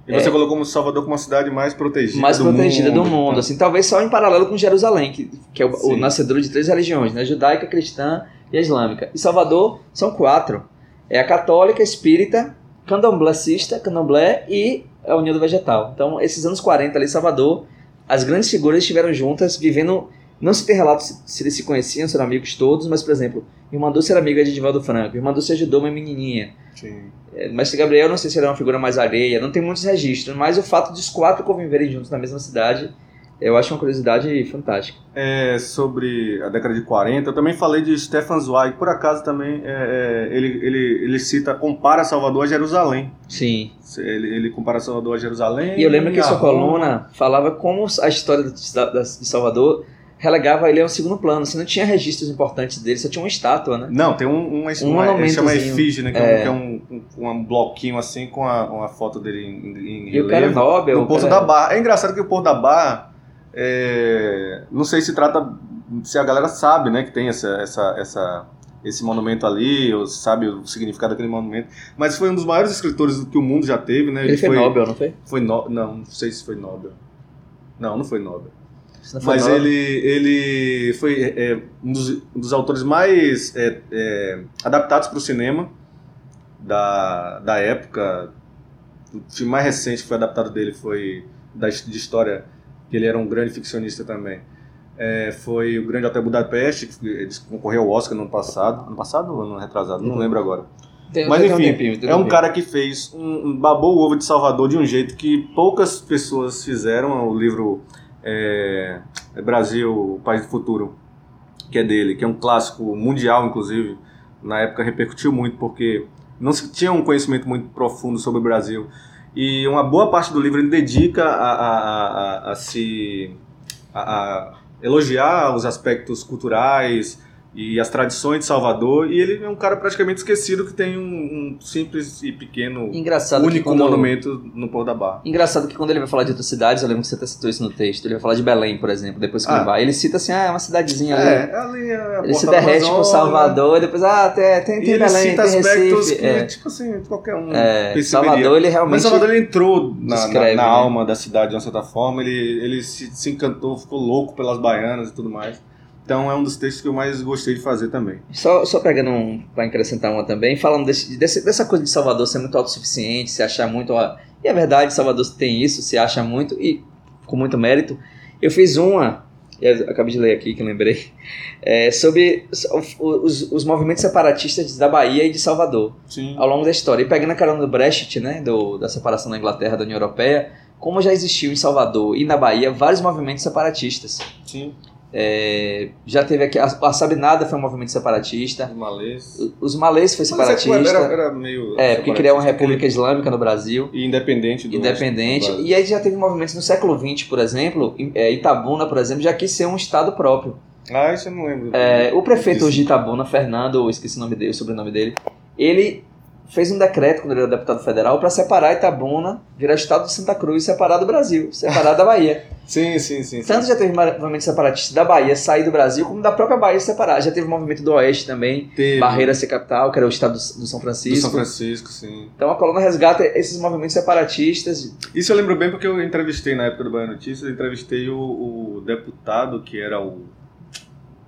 E você colocou como Salvador como uma cidade mais protegida mais do protegida mundo. do mundo, assim, talvez só em paralelo com Jerusalém, que, que é o, o nascedor de três religiões, né? Judaica, cristã e a islâmica. E Salvador são quatro. É a católica, espírita, candomblessista, candomblé e a União do Vegetal. Então, esses anos 40 ali em Salvador, as grandes figuras estiveram juntas, vivendo... Não se tem relato se, se eles se conheciam, se eram amigos todos, mas, por exemplo, Irmã Dulce era amiga de Divaldo Franco, Irmã Dulce ajudou uma menininha. Sim. É, Mestre Gabriel, não sei se é uma figura mais alheia, não tem muitos registros, mas o fato dos quatro conviverem juntos na mesma cidade, eu acho uma curiosidade fantástica. É, sobre a década de 40, eu também falei de Stefan Zweig, por acaso também é, é, ele, ele, ele cita, compara Salvador a Jerusalém. Sim. Ele, ele compara Salvador a Jerusalém. E eu lembro que a sua Roma. coluna falava como a história de Salvador relegava ele a um segundo plano. Você não tinha registros importantes dele, só tinha uma estátua, né? Não, tem um, um, uma, ele chama efígie, né? Que é, É. um, é um, um, um bloquinho assim com a, uma foto dele em, em E o cara é relevo. No o Porto cara- da Barra. É engraçado que o Porto da Barra, é, não sei se trata, se a galera sabe, né, que tem essa, essa, essa, esse monumento ali, ou sabe o significado daquele monumento, mas foi um dos maiores escritores que o mundo já teve, né? Ele foi Nobel, não foi? Foi no, não, não sei se foi Nobel. Não, não foi Nobel. Não foi Mas Nobel- ele, ele foi é, um, dos, um dos autores mais é, é, adaptados para o cinema da, da época. O filme mais recente que foi adaptado dele foi da, de história, que ele era um grande ficcionista também. É, foi o Grande Hotel Budapeste, que concorreu ao Oscar no ano passado. Ano passado ou ano retrasado? Não lembro agora. Tem- Mas tem um enfim, tempinho, tem é um cara que fez um, um babou o ovo de Salvador de um jeito que poucas pessoas fizeram. O livro é, é Brasil, o País do Futuro, que é dele, que é um clássico mundial, inclusive. Na época repercutiu muito porque não se tinha um conhecimento muito profundo sobre o Brasil. E uma boa parte do livro ele dedica a, a, a, a- se a elogiar os aspectos culturais e as tradições de Salvador. E ele é um cara praticamente esquecido que tem um, um simples e pequeno Engraçado único quando- monumento no Porto da Barra. Engraçado que quando ele vai falar de outras cidades, eu lembro que você até citou isso no texto, ele vai falar de Belém, por exemplo, depois que Ah. ele vai. Ele cita assim, ah, é uma cidadezinha ali. É, ali é a Ele se derrete com. Salvador, e depois, ah, tem, tem, tem Belém, cita tem aspectos Recife. que, é. tipo assim, qualquer um É. Salvador, ele realmente... Mas Salvador ele entrou na, na- descreve, na né? alma da cidade de uma certa forma, ele, ele se, se encantou, ficou louco pelas baianas e tudo mais. Então é um dos textos que eu mais gostei de fazer também. Só, só pegando um, pra acrescentar uma também, falando desse, desse- dessa coisa de Salvador ser muito autossuficiente, se achar muito. ó, E é verdade, Salvador tem isso, se acha muito, e com muito mérito. Eu fiz uma, eu acabei de ler aqui que lembrei, é, sobre os, os, os movimentos separatistas da Bahia e de Salvador. Sim. ao longo da história. E pegando a carona do Brexit, né, do, da separação da Inglaterra da União Europeia, como já existiu em Salvador e na Bahia vários movimentos separatistas. Sim. É, já teve aqui, a, a Sabinada foi um movimento separatista, Os malês. os malês foi Mas separatista, Era, era meio. é, porque criou uma república islâmica no Brasil, E independente do. independente, do- e aí já teve movimentos no século XX, por exemplo, em- é, Itabuna, por exemplo, já quis ser um estado próprio. Ah, isso eu não lembro. É, o prefeito Isso. hoje de Itabuna, Fernando, eu esqueci o nome dele, o sobrenome dele, ele fez um decreto quando ele era deputado federal para separar Itabuna, virar estado de Santa Cruz, separar do Brasil, separar da Bahia. Sim, sim, sim. sim. Tanto já teve movimento separatista da Bahia sair do Brasil, como da própria Bahia separar. Já teve movimento do Oeste também, Teve. Barreira ser capital, que era o estado do, do São Do Francisco. São Francisco, sim. Então a coluna resgata esses movimentos separatistas. Isso eu lembro bem porque eu entrevistei na época do Bahia Notícias, eu entrevistei o, o deputado que era o.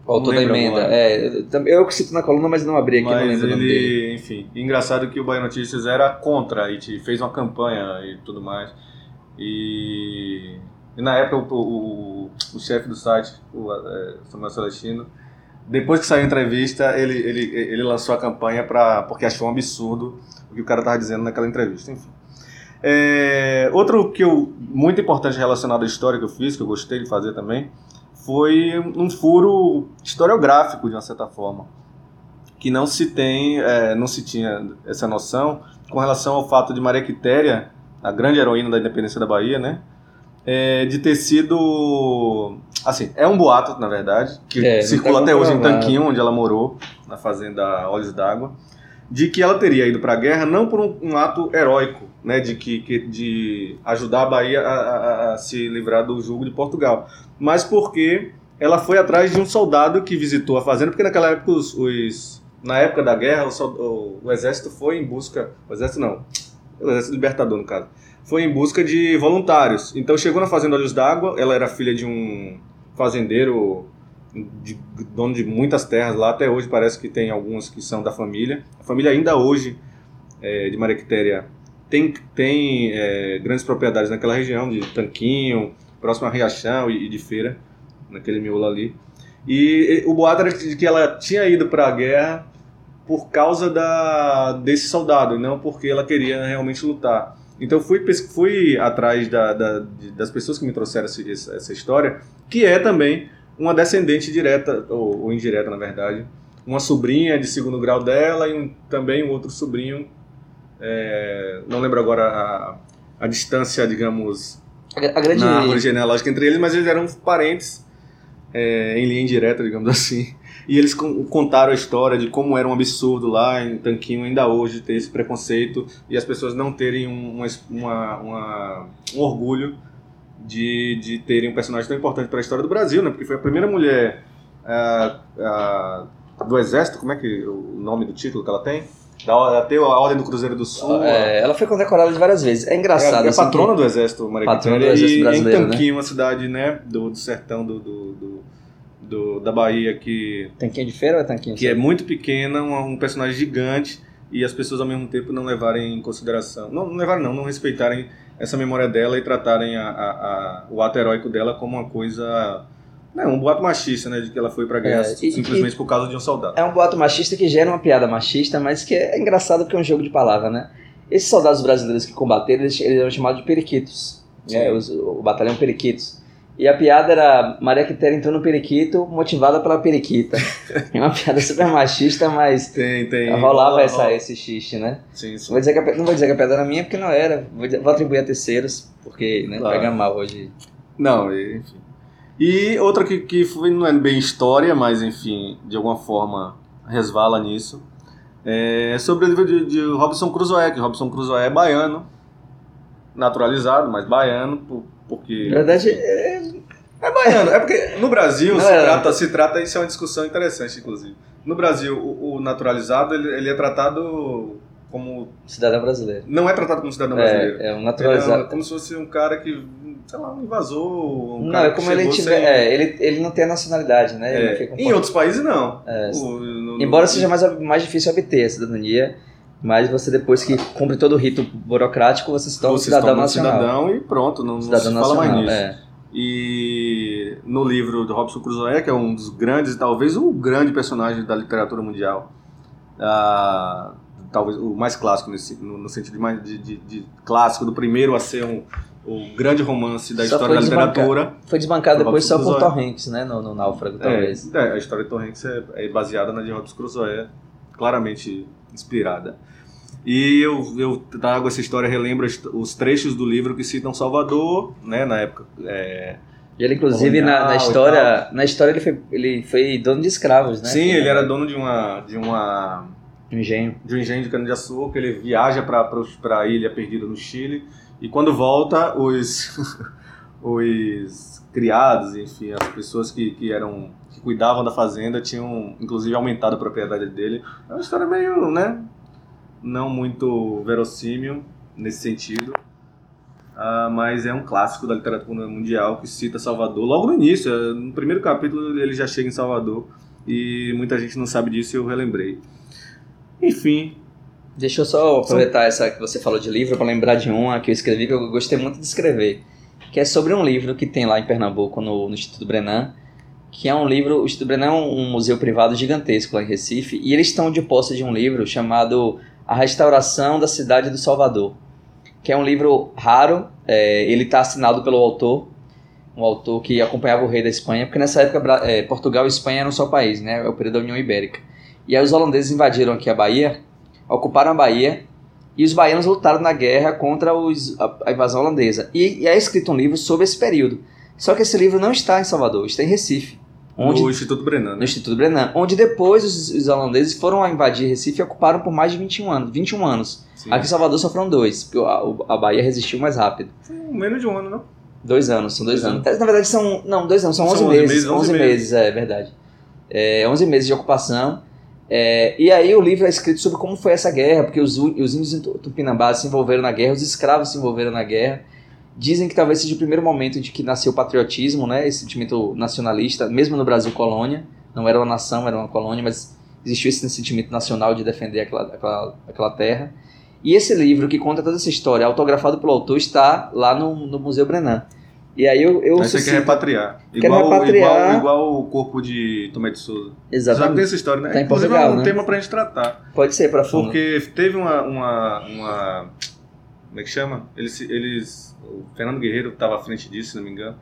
O autor Não da emenda. agora. É, eu, que cito na coluna, mas não abri aqui, não Mas lembro o nome dele. ele, enfim, engraçado que o Bahia Notícias era contra e fez uma campanha e tudo mais. E, e na época o, o, o chefe do site, o é, Samuel Celestino, depois que saiu a entrevista, ele, ele, ele lançou a campanha pra, porque achou um absurdo o que o cara estava dizendo naquela entrevista. Enfim. É, outro que eu, muito importante relacionado à história que eu fiz, que eu gostei de fazer também, foi um furo historiográfico, de uma certa forma que não se tem, é, não se tinha essa noção com relação ao fato de Maria Quitéria, a grande heroína da independência da Bahia, né? é, de ter sido. Assim, é um boato, na verdade, que É, não circula tá até hoje em. Tanquinho, onde ela morou, na fazenda Olhos d'Água, de que ela teria ido para a guerra não por um, um ato heróico, né, de, que, de ajudar a Bahia a, a- a se livrar do jugo de Portugal, mas porque ela foi atrás de um soldado que visitou a fazenda, porque naquela época os. os- na época da guerra, o, o- o exército foi em busca. O exército não. O exército libertador, no caso foi em busca de voluntários. Então chegou na Fazenda Olhos d'Água, ela era filha de um fazendeiro, de, dono de muitas terras lá, até hoje parece que tem algumas que são da família. A família ainda hoje, é, de Maria Quitéria, tem, tem é, grandes propriedades naquela região, de Tanquinho, próximo a Riachão e, e de Feira, naquele miolo ali. E, e o boato era de que ela tinha ido para a guerra por causa da, desse soldado, não porque ela queria realmente lutar. Então fui, fui atrás da- da- das pessoas que me trouxeram esse- essa história, que é também uma descendente direta, ou, ou indireta na verdade, uma sobrinha de segundo grau dela e um- também um outro sobrinho, é, não lembro agora a, a distância, digamos, A, grande. na árvore genealógica entre eles, mas eles eram parentes é, em linha indireta, digamos assim. E eles con- contaram a história de como era um absurdo lá em Tanquinho ainda hoje ter esse preconceito e as pessoas não terem um, uma, uma- uma- um orgulho de, de terem um personagem tão importante para a história do Brasil, né? Porque foi a primeira mulher ah, ah, do Exército, como é que o nome do título que ela tem? Da, tem a Ordem do Cruzeiro do Sul. É, ela foi condecorada de várias vezes. É engraçado. É, é assim, patrona que- do Exército Maria Patrona do Exército e Brasileiro, em Tanquinho, uma cidade né, do, do sertão do, do, do- do- da Bahia que, Tanquinho de feira ou é tanquinho? que é muito pequena, um, um personagem gigante e as pessoas ao mesmo tempo não levarem em consideração, não, não levarem não, não respeitarem essa memória dela e tratarem a, a- a- o ato heróico dela como uma coisa, né, um boato machista, né, de que ela foi pra guerra É, e- simplesmente por causa de um soldado. É um boato machista que gera uma piada machista, mas que é engraçado porque é um jogo de palavra, né? Esses soldados brasileiros que combateram, eles, eles eram chamados de periquitos. né? Os- o batalhão periquitos. E a piada era Maria Quitéria entrou no periquito motivada pela periquita. É uma piada super machista, mas Tem, tem. rolava rola- essa, rola. esse xiste, né? Sim, sim. Vou dizer que a não vou dizer que a piada era minha, porque não era. Vou, vou atribuir a terceiros, porque né, Claro. pega mal hoje. Não, enfim. E outra que, que foi, não é bem história, mas enfim, de alguma forma resvala nisso. É sobre o livro de, de Robson Crusoe, que Robson Crusoe é baiano, naturalizado, mas baiano, por- porque. Na verdade, é, É baiano, é porque no Brasil se, é. trata, se trata, isso é uma discussão interessante, inclusive. No Brasil, o, o naturalizado ele, ele é tratado como. cidadão brasileiro. Não é tratado como cidadão brasileiro. É, é um Ele é naturalizado. como se fosse um cara que, sei lá, um invasor. Um Não, é como ele tiver. sem- É, ele, ele não tem a nacionalidade, né? É, em outros países não. É, O- no- no- Embora seja mais, mais difícil obter a cidadania, mas você depois que cumpre todo o rito burocrático, você se torna um você cidadão nacional. cidadão e pronto, não, não Cidadão se fala mais nacional, nisso. é. E no livro do Robson Crusoe, que é um dos grandes, talvez o grande personagem da literatura mundial, ah, talvez o mais clássico nesse, no, no sentido de, mais, de, de- de clássico, do primeiro a ser um, o grande romance da Só história da literatura. Foi desbancado Do depois só por Hanks, né? No, no Náufrago, talvez. É, é, a história de Hanks é, é baseada na de Robson Crusoe, claramente inspirada. E eu, eu trago essa história, relembro os trechos do livro que citam Salvador, né, na época. é, E ele, inclusive, na, na história, na história ele foi, ele foi dono de escravos, né? Sim, ele era dono de uma de uma Um engenho. de um engenho de cana-de-açúcar, ele viaja para a ilha perdida no Chile e quando volta os os criados, enfim, as pessoas que, que eram que cuidavam da fazenda tinham inclusive aumentado a propriedade dele. É uma história meio, né, não muito verossímil nesse sentido. Ah, mas é um clássico da literatura mundial que cita Salvador logo no início, eh, no primeiro capítulo ele já chega em Salvador e muita gente não sabe disso e eu relembrei. Enfim, Deixa eu só aproveitar essa que você falou de livro para lembrar de uma que eu escrevi que eu gostei muito de escrever, que é sobre um livro que tem lá em Pernambuco no, no Instituto Brenan, que é um livro, o Instituto Brenan é um, um museu privado gigantesco lá em Recife, e eles estão de posse de um livro chamado A Restauração da Cidade do Salvador, que é um livro raro, é, ele está assinado pelo autor, um autor que acompanhava o rei da Espanha, porque nessa época é, Portugal e Espanha eram só país, né? É o período da União Ibérica. E aí os holandeses invadiram aqui a Bahia, ocuparam a Bahia, e os baianos lutaram na guerra contra os, a, a invasão holandesa. E, e é escrito um livro sobre esse período. Só que esse livro não está em Salvador, está em Recife. Onde, No Instituto Brenan, no né? Instituto Brenan, onde depois os, os holandeses foram a invadir Recife e ocuparam por mais de 21 anos. 21 anos. Sim. Aqui em Salvador só foram dois, porque a, a Bahia resistiu mais rápido. Foi menos de um ano, não? Dois anos, são dois, Dois anos. Na verdade são, não, dois anos, são São 11 11 meses. meses, 11 11 meses, meses. é verdade. É, 11 meses de ocupação. É, e aí o livro é escrito sobre como foi essa guerra, porque os, os índios em Tu- Tupinambá se envolveram na guerra, os escravos se envolveram na guerra. Dizem que talvez seja o primeiro momento de que nasceu o patriotismo, né, esse sentimento nacionalista, mesmo no Brasil colônia. Não era uma nação, era uma colônia, mas existiu esse sentimento nacional de defender aquela, aquela, aquela terra. E esse livro que conta toda essa história, autografado pelo autor, está lá no, no Museu Brenan. E aí eu, eu Aí você quer repatriar. Igual, repatriar. Igual, igual o corpo de Tomé de Souza. Já tem Exatamente. essa história, né? Tá Inclusive Portugal, é um né? tema pra gente tratar. Pode ser para fundo. Porque teve uma, uma, uma- Como é que chama? Eles, eles. O Fernando Guerreiro estava à frente disso, se não me engano.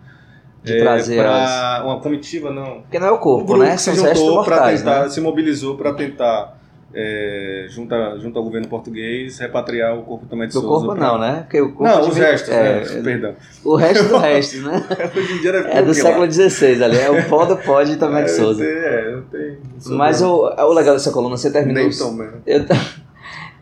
De trazer pra Uma comitiva, não. Porque não é o corpo, né? São os restos mortais, tentar, né? se mobilizou para tentar, é, junto, a- junto ao governo português, repatriar o corpo também de Do Souza. corpo pra- não, né? Porque o corpo Não, os restos, é, né? Perdão. O resto do resto, né? Hoje em dia É do século XVI ali, é o pó do pó de Tomé de Souza. É, eu tenho. Mas o, o legal dessa coluna, você terminou... Nem Tomé. Eu,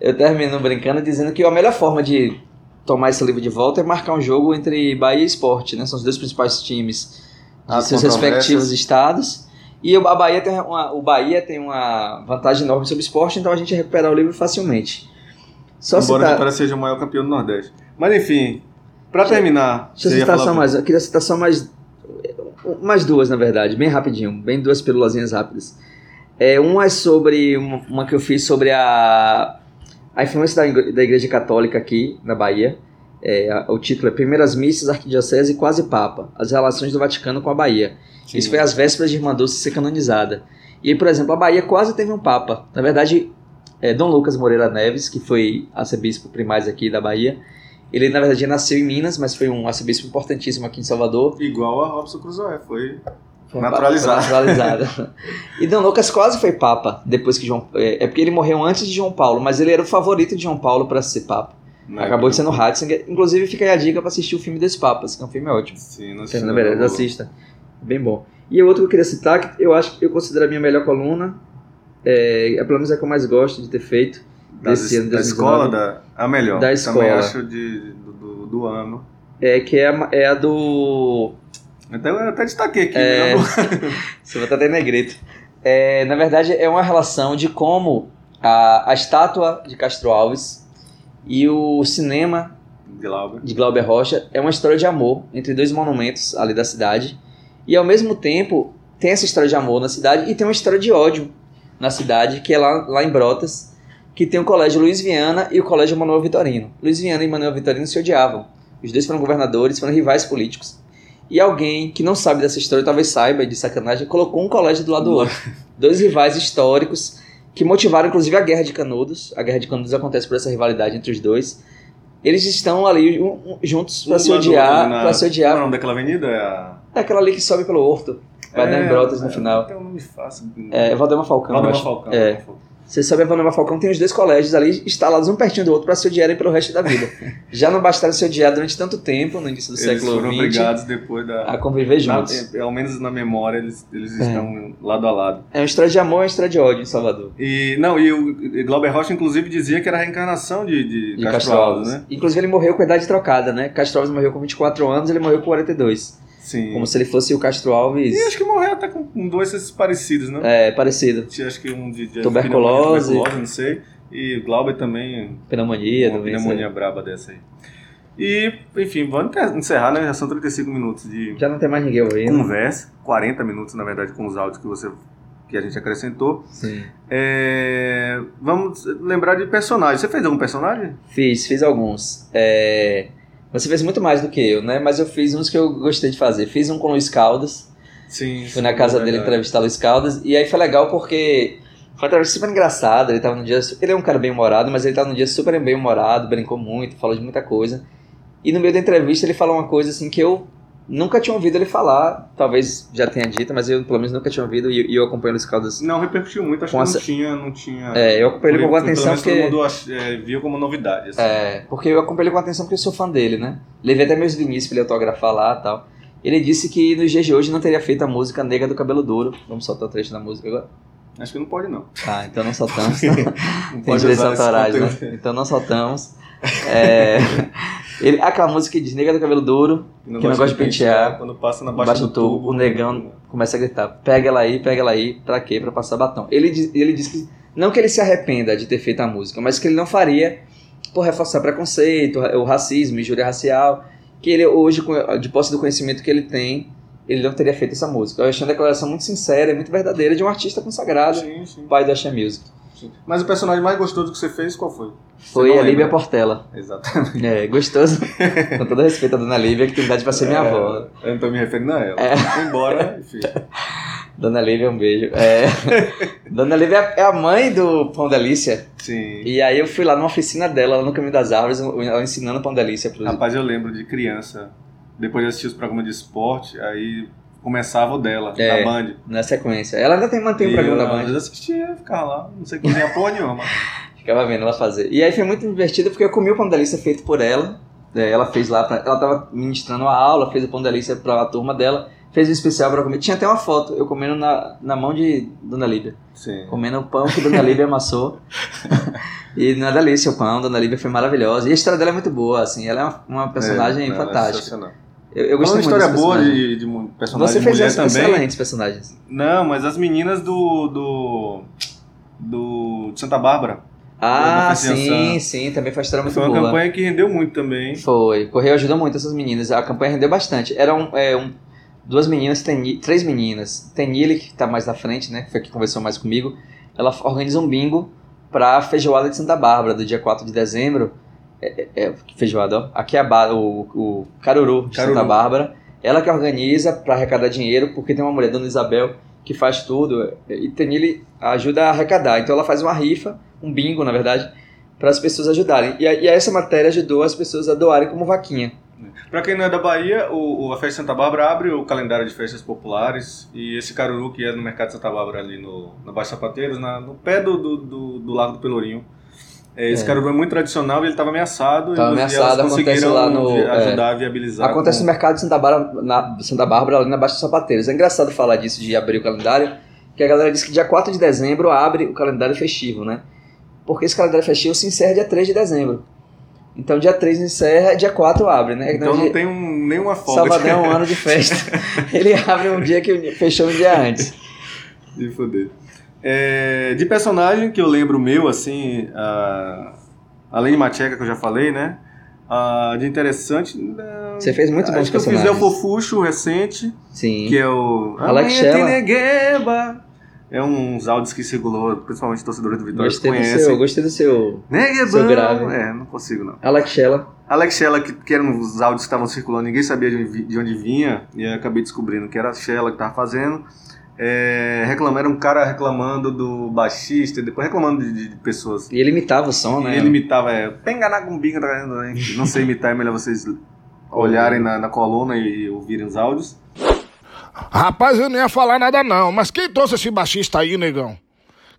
eu termino brincando dizendo que a melhor forma de tomar esse livro de volta é marcar um jogo entre Bahia e Sport, né? São os dois principais times de As seus respectivos estados. E o- a Bahia tem uma, o Bahia tem uma vantagem enorme sobre o esporte, então a gente ia recuperar o livro facilmente. Só Embora o citar, Vitória seja o maior campeão do Nordeste. Mas enfim, pra terminar. deixa eu citar só mais, eu queria citar só mais, mais duas, na verdade, bem rapidinho, bem duas pílulazinhas rápidas. É, uma é sobre, uma, que eu fiz sobre a, a influência da, da Igreja Católica aqui na Bahia. É, o título é Primeiras Missas, Arquidiocese e Quase Papa, as relações do Vaticano com a Bahia. Sim. Isso foi às vésperas de Irmã Dulce ser canonizada. E aí, por exemplo, a Bahia quase teve um Papa. Na verdade, é, Dom Lucas Moreira Neves, que foi arcebispo primaz aqui da Bahia, ele na verdade nasceu em Minas, mas foi um arcebispo importantíssimo aqui em Salvador. Igual a Robson Crusoe, foi. Foi Naturalizado. papa Naturalizado. e Dom Lucas quase foi Papa depois que João. É, é porque ele morreu antes de João Paulo, mas ele era o favorito de João Paulo para ser Papa. Né, Acabou de sendo Ratzinger. Inclusive, fica aí a dica para assistir o filme dos Papas, que é um filme ótimo. Sim, não Fernando Meirelles, assista. Bem bom. E o outro que eu queria citar, que eu acho que eu considero a minha melhor coluna, é, é pelo menos a que eu mais gosto de ter feito. Da, desse ano, da 2019. escola, da, a melhor. Da Também escola. acho de, do, do, ano. É, que é a, é a do. Até, eu até destaquei aqui. É. melhor Você vai estar até negrito. É, na verdade, é uma relação de como a, a estátua de Castro Alves e o cinema Glauber. de Glauber Rocha é uma história de amor entre dois monumentos ali da cidade. E ao mesmo tempo tem essa história de amor na cidade e tem uma história de ódio na cidade, que é lá, lá em Brotas, que tem o colégio Luiz Viana e o colégio Manuel Vitorino. Luiz Viana e Manuel Vitorino se odiavam. Os dois foram governadores, foram rivais políticos. E alguém que não sabe dessa história, talvez saiba de sacanagem, colocou um colégio do lado do outro. Dois rivais históricos que motivaram inclusive a Guerra de Canudos. A Guerra de Canudos acontece por essa rivalidade entre os dois. Eles estão ali um- um- juntos para se odiar, para se odiar. Qual é o nome daquela avenida? É a... É aquela ali que sobe pelo horto, vai dar em Brotas no final. Tem um nome fácil. É Valdemar Falcão, eu Valdemar. Falcão. É. Você sobe a Valdemar Falcão, tem os dois colégios ali instalados um pertinho do outro para se odiarem pelo resto da vida. Já não bastaram se odiar durante tanto tempo, no início do Eles século foram XX, obrigados depois da... a conviver Na- juntos. é, ao menos na memória, eles, eles É. estão lado a lado. É uma história de amor e uma história de ódio em Salvador. E, não, e o Glauber Rocha, inclusive, dizia que era a reencarnação de, de, De Castro, Alves, né? Inclusive ele morreu com a idade trocada, né? Castro Alves morreu com 24 anos, ele morreu com 42. Sim. Como se ele fosse o Castro Alves E acho que morreu até com, com doenças parecidas, né? é, parecido. Tinha, Acho que um de, de Tuberculose. tuberculose, não sei. E o Glauber também, Pneumonia, uma doença. pneumonia braba dessa aí. E, enfim, vamos encerrar, né? Já são 35 minutos de Já não tem mais ninguém ouvindo. conversa. 40 minutos, na verdade, com os áudios que você que a gente acrescentou. Sim. É, vamos lembrar de personagens. Você fez algum personagem? Fiz, fiz alguns. É, Você fez muito mais do que eu, né? Mas eu fiz uns que eu gostei de fazer. Fiz um com o Luiz Caldas. Sim. Fui na casa dele entrevistar o Luiz Caldas. E aí foi legal porque foi uma entrevista super engraçada. Ele tava num dia. Ele é um cara bem humorado, mas ele tava num dia super bem humorado, brincou muito, falou de muita coisa. E no meio da entrevista ele falou uma coisa assim que eu Nunca tinha ouvido ele falar, talvez já tenha dito, mas eu pelo menos nunca tinha ouvido e, e eu acompanho os Caldas. Não repercutiu muito, acho que não essa- tinha, não tinha. É, eu acompanhei ele com Pelo atenção porque. todo mundo ach- é, viu como novidade. Assim. É, porque eu acompanhei ele com atenção porque eu sou fã dele, né? Levei até meus limites pra ele autografar lá e tal. Ele disse que nos dias de hoje não teria feito a música Nega do Cabelo Duro. Vamos soltar o trecho da música agora? Acho que não pode, não. Ah, então não soltamos. Não Tem pode direitos usar esse autorais, né? Então não soltamos. É, ele, aquela música que diz Nega do Cabelo Duro, Que que não gosta de pentear, Quando passa na baixa do tubo, o negão começa a gritar: pega ela aí, pega ela aí, pra quê? Pra passar batom. Ele, diz- ele diz que, não que ele se arrependa de ter feito a música, mas que ele não faria por reforçar preconceito, o racismo, injúria racial, que ele hoje, de posse do conhecimento que ele tem, ele não teria feito essa música. Eu achei uma declaração muito sincera e muito verdadeira de um artista consagrado, Sim, sim, pai do Axé Music. Sim. Mas o personagem mais gostoso que você fez, qual foi? Foi a Lívia? Portela. Exatamente. É, gostoso. Com todo respeito à dona Lívia, que tem idade pra ser minha avó. É, eu não tô me referindo a ela. É. Embora, enfim. Dona Lívia, um beijo. É, Dona Lívia é a mãe do Pão Delícia. Sim. E aí eu fui lá numa oficina dela, lá no Caminho das Árvores, ela ensinando Pão Delícia pros... Rapaz, eu lembro de criança, depois de assistir os programas de esporte, aí começava o dela, É. da Band. na sequência. Ela ainda tem, mantém o programa eu, da Band. vezes assistia, ficava lá, não sei cozinhar porra nenhuma. Ficava vendo ela fazer. E aí foi muito divertido porque eu comi o Pão Delícia feito por ela. É, ela fez lá, pra, ela tava ministrando uma aula, fez o Pão Delícia pra turma dela. Fez um especial pra comer. Tinha até uma foto, eu comendo na, na mão de Dona Lívia. Sim. comendo o pão que Dona Lívia amassou. e na delícia o pão, Dona Lívia foi maravilhosa. E a história dela é muito boa, assim, ela é uma, uma personagem É, ela é fantástica. sensacional. Eu, eu uma gostei muito história boa de, de personagem Você fez mulher também. excelentes personagens. Não, mas as meninas do. do. do de Santa Bárbara. Ah, sim, sim, também foi uma história muito Foi uma boa. campanha que rendeu muito também. Foi, Correio ajudou muito essas meninas. A campanha rendeu bastante. Eram é, um- duas meninas, Teni- três meninas. Tenile, que tá mais na frente, né? Que foi a que conversou mais comigo. Ela organiza um bingo pra feijoada de Santa Bárbara, do dia 4 de dezembro. É, é, é, feijoada, ó. Aqui é a o, o Caruru de Caruru. Santa Bárbara. Ela que organiza pra arrecadar dinheiro, porque tem uma mulher, Dona Isabel, que faz tudo. E Tenile ajuda a arrecadar. Então ela faz uma rifa, um bingo, na verdade, para as pessoas ajudarem. E, e essa matéria ajudou as pessoas a doarem como vaquinha. Pra quem não é da Bahia, o, o- a Festa de Santa Bárbara abre o calendário de festas populares e esse caruru que é no Mercado de Santa Bárbara ali no, na Baixa Sapateiros, na, no pé do, do, do, do Lago do Pelourinho. É, esse É. caruru é muito tradicional e ele estava ameaçado Tava e, ameaçado, acontece lá no- é. ajudar a viabilizar. Acontece com- no mercado de Santa Bárbara, na Santa Bárbara, ali na Baixa dos Sapateiros. É engraçado falar disso, de abrir o calendário, que a galera diz que dia 4 de dezembro abre o calendário festivo, né? Porque esse calendário festivo se encerra dia 3 de dezembro. Então dia 3 encerra, dia 4 abre, né? Então não dia- tem um, nenhuma folga Salvador é um ano de festa. Ele abre um dia que fechou um dia antes. de foder. É, de personagem que eu lembro meu, assim, a- além de Macheca que eu já falei, né? Ah, de interessante. Você fez muito bons Acho que eu fiz personagens. o Fofuxo recente. Sim. que é o Alex Shella. Negueba. É uns áudios que circulou, principalmente torcedores do Vitória Gostei do conhecem. seu, gostei do seu Neguebão. seu grave. É, não consigo não. Alex Shella. Alex Shella, que, que eram os áudios que estavam circulando, ninguém sabia de onde, de onde vinha, e aí eu acabei descobrindo que era a Shella que estava fazendo. É, reclamando, era um cara reclamando do baixista, e depois reclamando de, de pessoas. E ele imitava o som, né? E ele imitava, é, penganá com binga, tá né? não sei imitar, é melhor vocês olharem na, na coluna e ouvirem os áudios. Rapaz, eu não ia falar nada não, mas quem trouxe esse baixista aí, negão?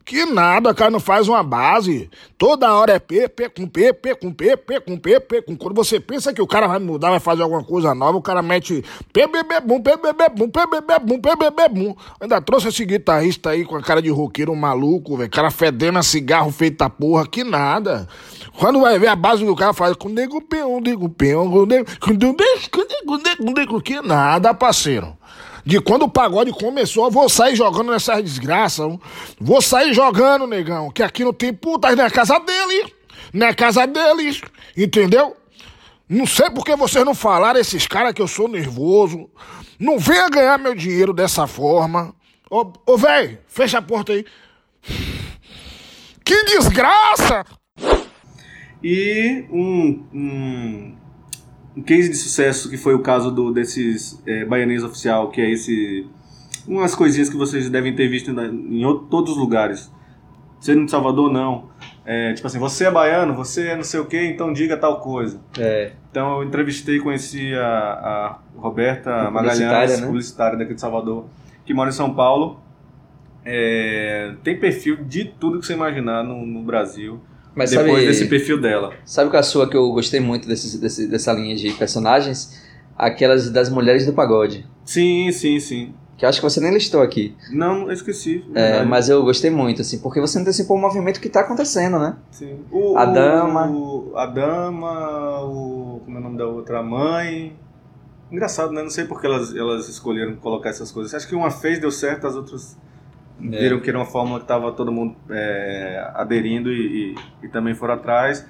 Que nada, cara, não faz uma base. Toda hora é P, P com P, P com P, P com P, P com Quando você pensa que o cara vai mudar, vai fazer alguma coisa nova, o cara mete P, B, B, bum, B, bum, B, bum, B, bum. Ainda trouxe esse guitarrista aí com a cara de roqueiro maluco, velho. Cara fedendo a cigarro feita porra, que nada. Quando vai ver a base do cara faz com nego peão, nego peão, com nego, que nada, parceiro. De quando o pagode começou, vou sair jogando nessas desgraças. viu? Vou sair jogando, negão, que aqui não tem putas na casa dele. Na casa deles, entendeu? Não sei por que vocês não falaram esses caras que eu sou nervoso. Não venha ganhar meu dinheiro dessa forma. Ô, ô velho, fecha a porta aí. Que desgraça! E um, um, um case de sucesso que foi o caso do, desses é, Baianês Oficial, que é esse. Umas coisinhas que vocês devem ter visto na- em outro- todos os lugares. Você no Salvador, não. É, tipo assim, você é baiano, você é não sei o que, então diga tal coisa. É. Então eu entrevistei, conheci a, a Roberta Publicitária, Magalhães, né? publicitária daqui de Salvador, que mora em São Paulo. É, tem perfil de tudo que você imaginar no, no Brasil. Mas depois sabe, desse perfil dela. sabe qual é a sua que eu gostei muito desses- desse- dessa linha de personagens? Aquelas das mulheres do pagode. Sim, sim, sim. Que eu acho que você nem listou aqui. Não, eu esqueci. É, mas eu gostei muito, assim, porque você antecipou um movimento que tá acontecendo, né? Sim. O, A dama. o- a dama, o. Como é o nome da outra? A mãe. Engraçado, né? Não sei porque elas, elas escolheram colocar essas coisas. Acho que uma fez, deu certo, as outras É. viram que era uma fórmula que estava todo mundo é, aderindo e, e- e também foram atrás.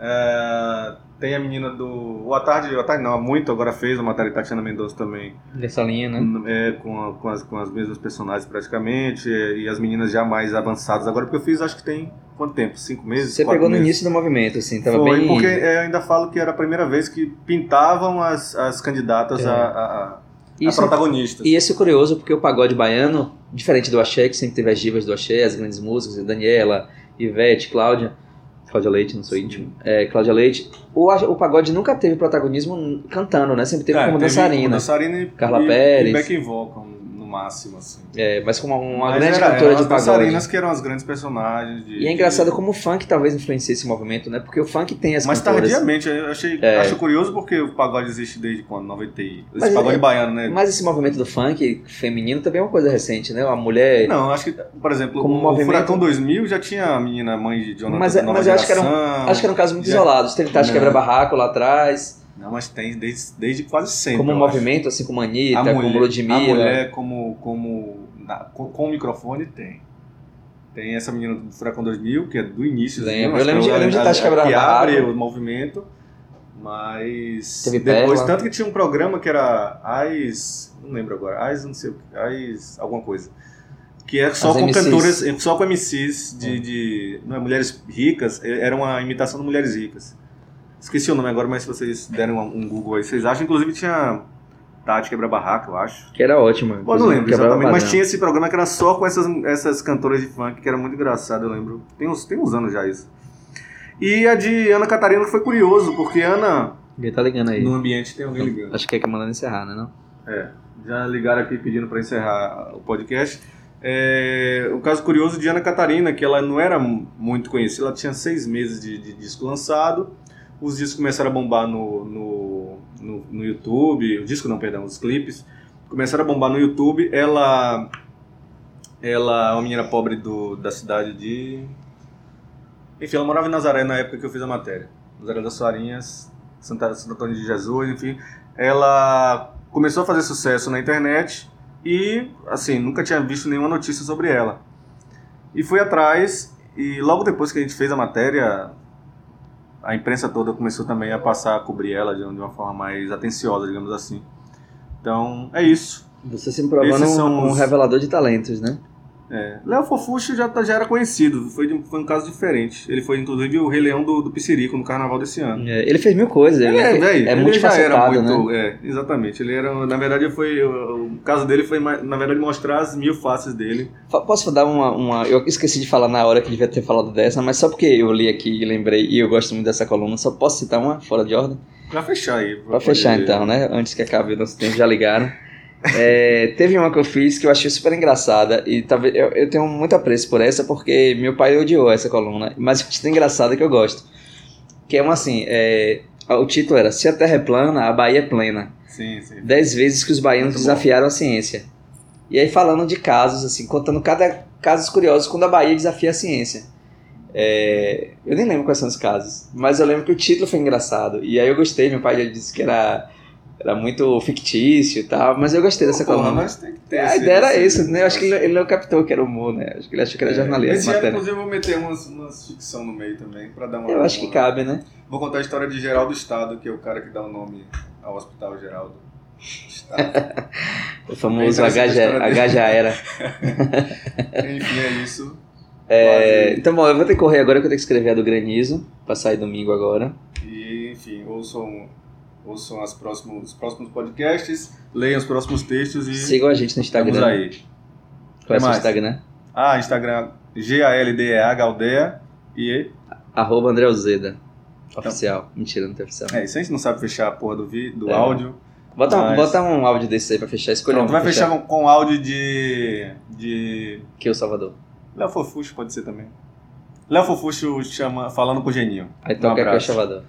É, tem a menina do. O Tarde, o Tarde não, muito agora fez, a matéria Tatiana Mendonça também. Dessa linha, né? É, com, a- com, as, com as mesmas personagens praticamente, é, e as meninas já mais avançadas agora, porque eu fiz acho que tem quanto tempo? Cinco meses? Você pegou no meses? início do movimento, assim, tava Foi, bem... porque é, ainda falo que era a primeira vez que pintavam as, as candidatas É. a, a, a- a Isso- protagonistas. E esse é curioso porque o pagode baiano, diferente do axé, que sempre teve as divas do axé, as grandes músicas, Daniela, Ivete, Cláudia, Cláudia Leite, não sou íntimo, é, Cláudia Leite, o, a- o pagode nunca teve protagonismo cantando, né? Sempre teve É, como teve dançarina. dançarina e, Carla e, Pérez. E back vocal, máximo, assim. É, mas como uma Mas grande era- cantora eram de as pagode. dançarinas que eram as grandes personagens. De, E é engraçado de- como o funk talvez influencie esse movimento, né? Porque o funk tem as Mas cantoras. tardiamente, eu achei, É. acho curioso porque o pagode existe desde quando? 90 e... Esse Mas pagode é- baiano, né? Mas esse movimento do funk feminino também é uma coisa recente, né? A mulher. Não, acho que, por exemplo, Como o movimento- Furacão 2000 já tinha a menina mãe de Jonathan Mas, da é- nova mas eu acho que, era um, acho que eram casos muito Já- isolados. Teve Tati Não. Quebra-Barraco lá atrás, Não, mas tem desde, desde quase sempre. como um eu acho. movimento, assim como Anitta, a como mulher, Ludmilla. A mulher como, como na- com, com o microfone tem. Tem essa menina do Furacão 2000, que é do início. Lembro. Eu lembro de- eu lembro de Tati Que Quebra-Barraco. abre o movimento, mas Teve depois, Pérola. tanto que tinha um programa que era AIS, não lembro agora, AIS não sei o que, AIS alguma coisa. Que é só As com MCs. cantoras, só com MCs Hum. de, de não é, mulheres ricas, é- era uma imitação de mulheres ricas. Esqueci o nome agora, mas se vocês derem um, Google aí, vocês acham, inclusive tinha Tati Quebra-Barraco, eu acho. Que era ótima. Bom, não lembro exatamente, mas tinha esse programa que era só com essas, essas cantoras de funk, que era muito engraçado, eu lembro. Tem uns, tem uns anos já isso. E a de Ana Catarina que foi curioso, porque Ana, Alguém tá ligando aí. no ambiente tem alguém ligando. Acho que é que mandando encerrar, né? Não? É, já ligaram aqui pedindo para encerrar o podcast. É, o caso curioso de Ana Catarina, que ela não era mu- muito conhecida, ela tinha seis meses de, de disco lançado. Os discos começaram a bombar no, no, no, no YouTube, o disco não, perdão, os clipes começaram a bombar no YouTube. Ela, ela é uma menina pobre do, da cidade de. Enfim, ela morava em Nazaré na época que eu fiz a matéria. Nazaré das Farinhas, Santa, Santo Antônio de Jesus, enfim. Ela começou a fazer sucesso na internet e, assim, nunca tinha visto nenhuma notícia sobre ela. E fui atrás e logo depois que a gente fez a matéria, a imprensa toda começou também a passar a cobrir ela de uma forma mais atenciosa, digamos assim. Então, é isso. Você se provando um, um os- revelador de talentos, né? É. Léo Fofuxo já, tá- já era conhecido, foi, de- foi um caso diferente. Ele foi, inclusive, o Rei Leão do, do Piscirico no carnaval desse ano. É, ele fez mil coisas. Ele, é, é, velho, é ele muito já era muito. né? É, exatamente. Ele era. Na verdade, foi. O, caso dele foi, na verdade, mostrar as mil faces dele. Posso dar uma, uma. Eu esqueci de falar na hora que devia ter falado dessa, mas só porque eu li aqui e lembrei e eu gosto muito dessa coluna, só posso citar uma fora de ordem? Pra fechar aí. Pra fechar então, né? Antes que acabe o nosso tempo, já ligaram. É, teve uma que eu fiz que eu achei super engraçada e talvez eu, eu tenho muito apreço por essa porque meu pai odiou essa coluna, mas eu achei engraçada que eu gosto. Que é uma assim, é, o título era Se a Terra é plana, a Bahia é plena. Sim, sim. Dez vezes que os baianos Muito bom. desafiaram a ciência. E aí falando de casos, assim, contando cada casos curiosos quando a Bahia desafia a ciência. É, eu nem lembro quais são os casos, mas eu lembro que o título foi engraçado. E aí eu gostei, meu pai já disse que era, era muito fictício e tal, mas eu gostei dessa Porra, coluna. mas tem que ter. A ideia era isso, né? Eu acho que ele, ele não captou que era humor, né? Acho que ele achou que era jornalista. Esse ano, inclusive, eu vou meter umas, umas ficção no meio também, pra dar uma. Eu acho que cabe, né? Vou contar a história de Geraldo Estado, que é o cara que dá o nome ao Hospital Geraldo Estado. O famoso Bem interessante a H, história dele. H já era. Enfim, é isso. É, então, bom, eu vou ter que correr agora que eu tenho que escrever a do Granizo, pra sair domingo agora. E, enfim, ouçam, ouçam as próximos, os próximos podcasts, leiam os próximos textos e Sigam a gente no Instagram. estamos aí. Qual é o? Instagram? Ah, Instagram, G-A-L-D-E-A, Galdea. E Arroba André Uzeda. Oficial. Mentira, não tem oficial. é isso, a gente não sabe fechar a porra do, vi, do É. áudio. Bota, Mas- bota um áudio desse aí pra fechar. Escolha Pronto, um vai pra fechar com, áudio de. de. Que o Salvador. Léo Fofuxo pode ser também. Léo Fofuxo chama, falando com o Geninho. Aí Um toca aqui o. Salvador.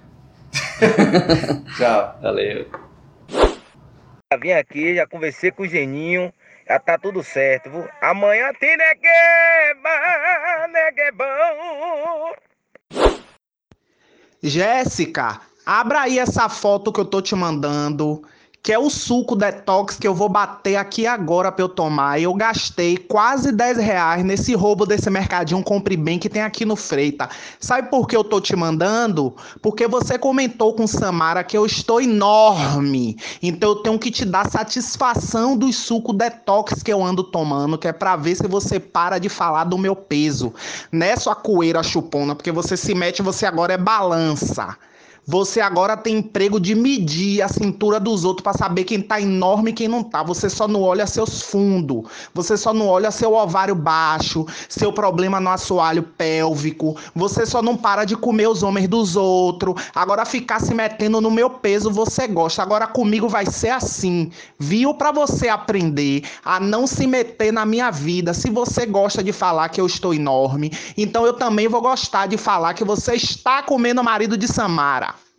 Tchau. Valeu. Já vim aqui, já conversei com o Geninho, já tá tudo certo, viu? Amanhã tem negueba, neguebão. Jéssica, abra aí essa foto que eu tô te mandando, que é o suco detox que eu vou bater aqui agora pra eu tomar. Eu gastei quase 10 reais nesse roubo desse mercadinho Compre Bem que tem aqui no Freita. Sabe por que eu tô te mandando? Porque você comentou com Samara que eu estou enorme. Então eu tenho que te dar satisfação dos suco detox que eu ando tomando, que é pra ver se você para de falar do meu peso. Não é sua coeira chupona, porque você se mete, você agora é balança. Você agora tem emprego de medir a cintura dos outros pra saber quem tá enorme e quem não tá. Você só não olha seus fundos. Você só não olha seu ovário baixo, seu problema no assoalho pélvico. Você só não para de comer os homens dos outros. Agora ficar se metendo no meu peso você gosta. Agora comigo vai ser assim. Viu pra você aprender a não se meter na minha vida. Se você gosta de falar que eu estou enorme, então eu também vou gostar de falar que você está comendo o marido de Samara.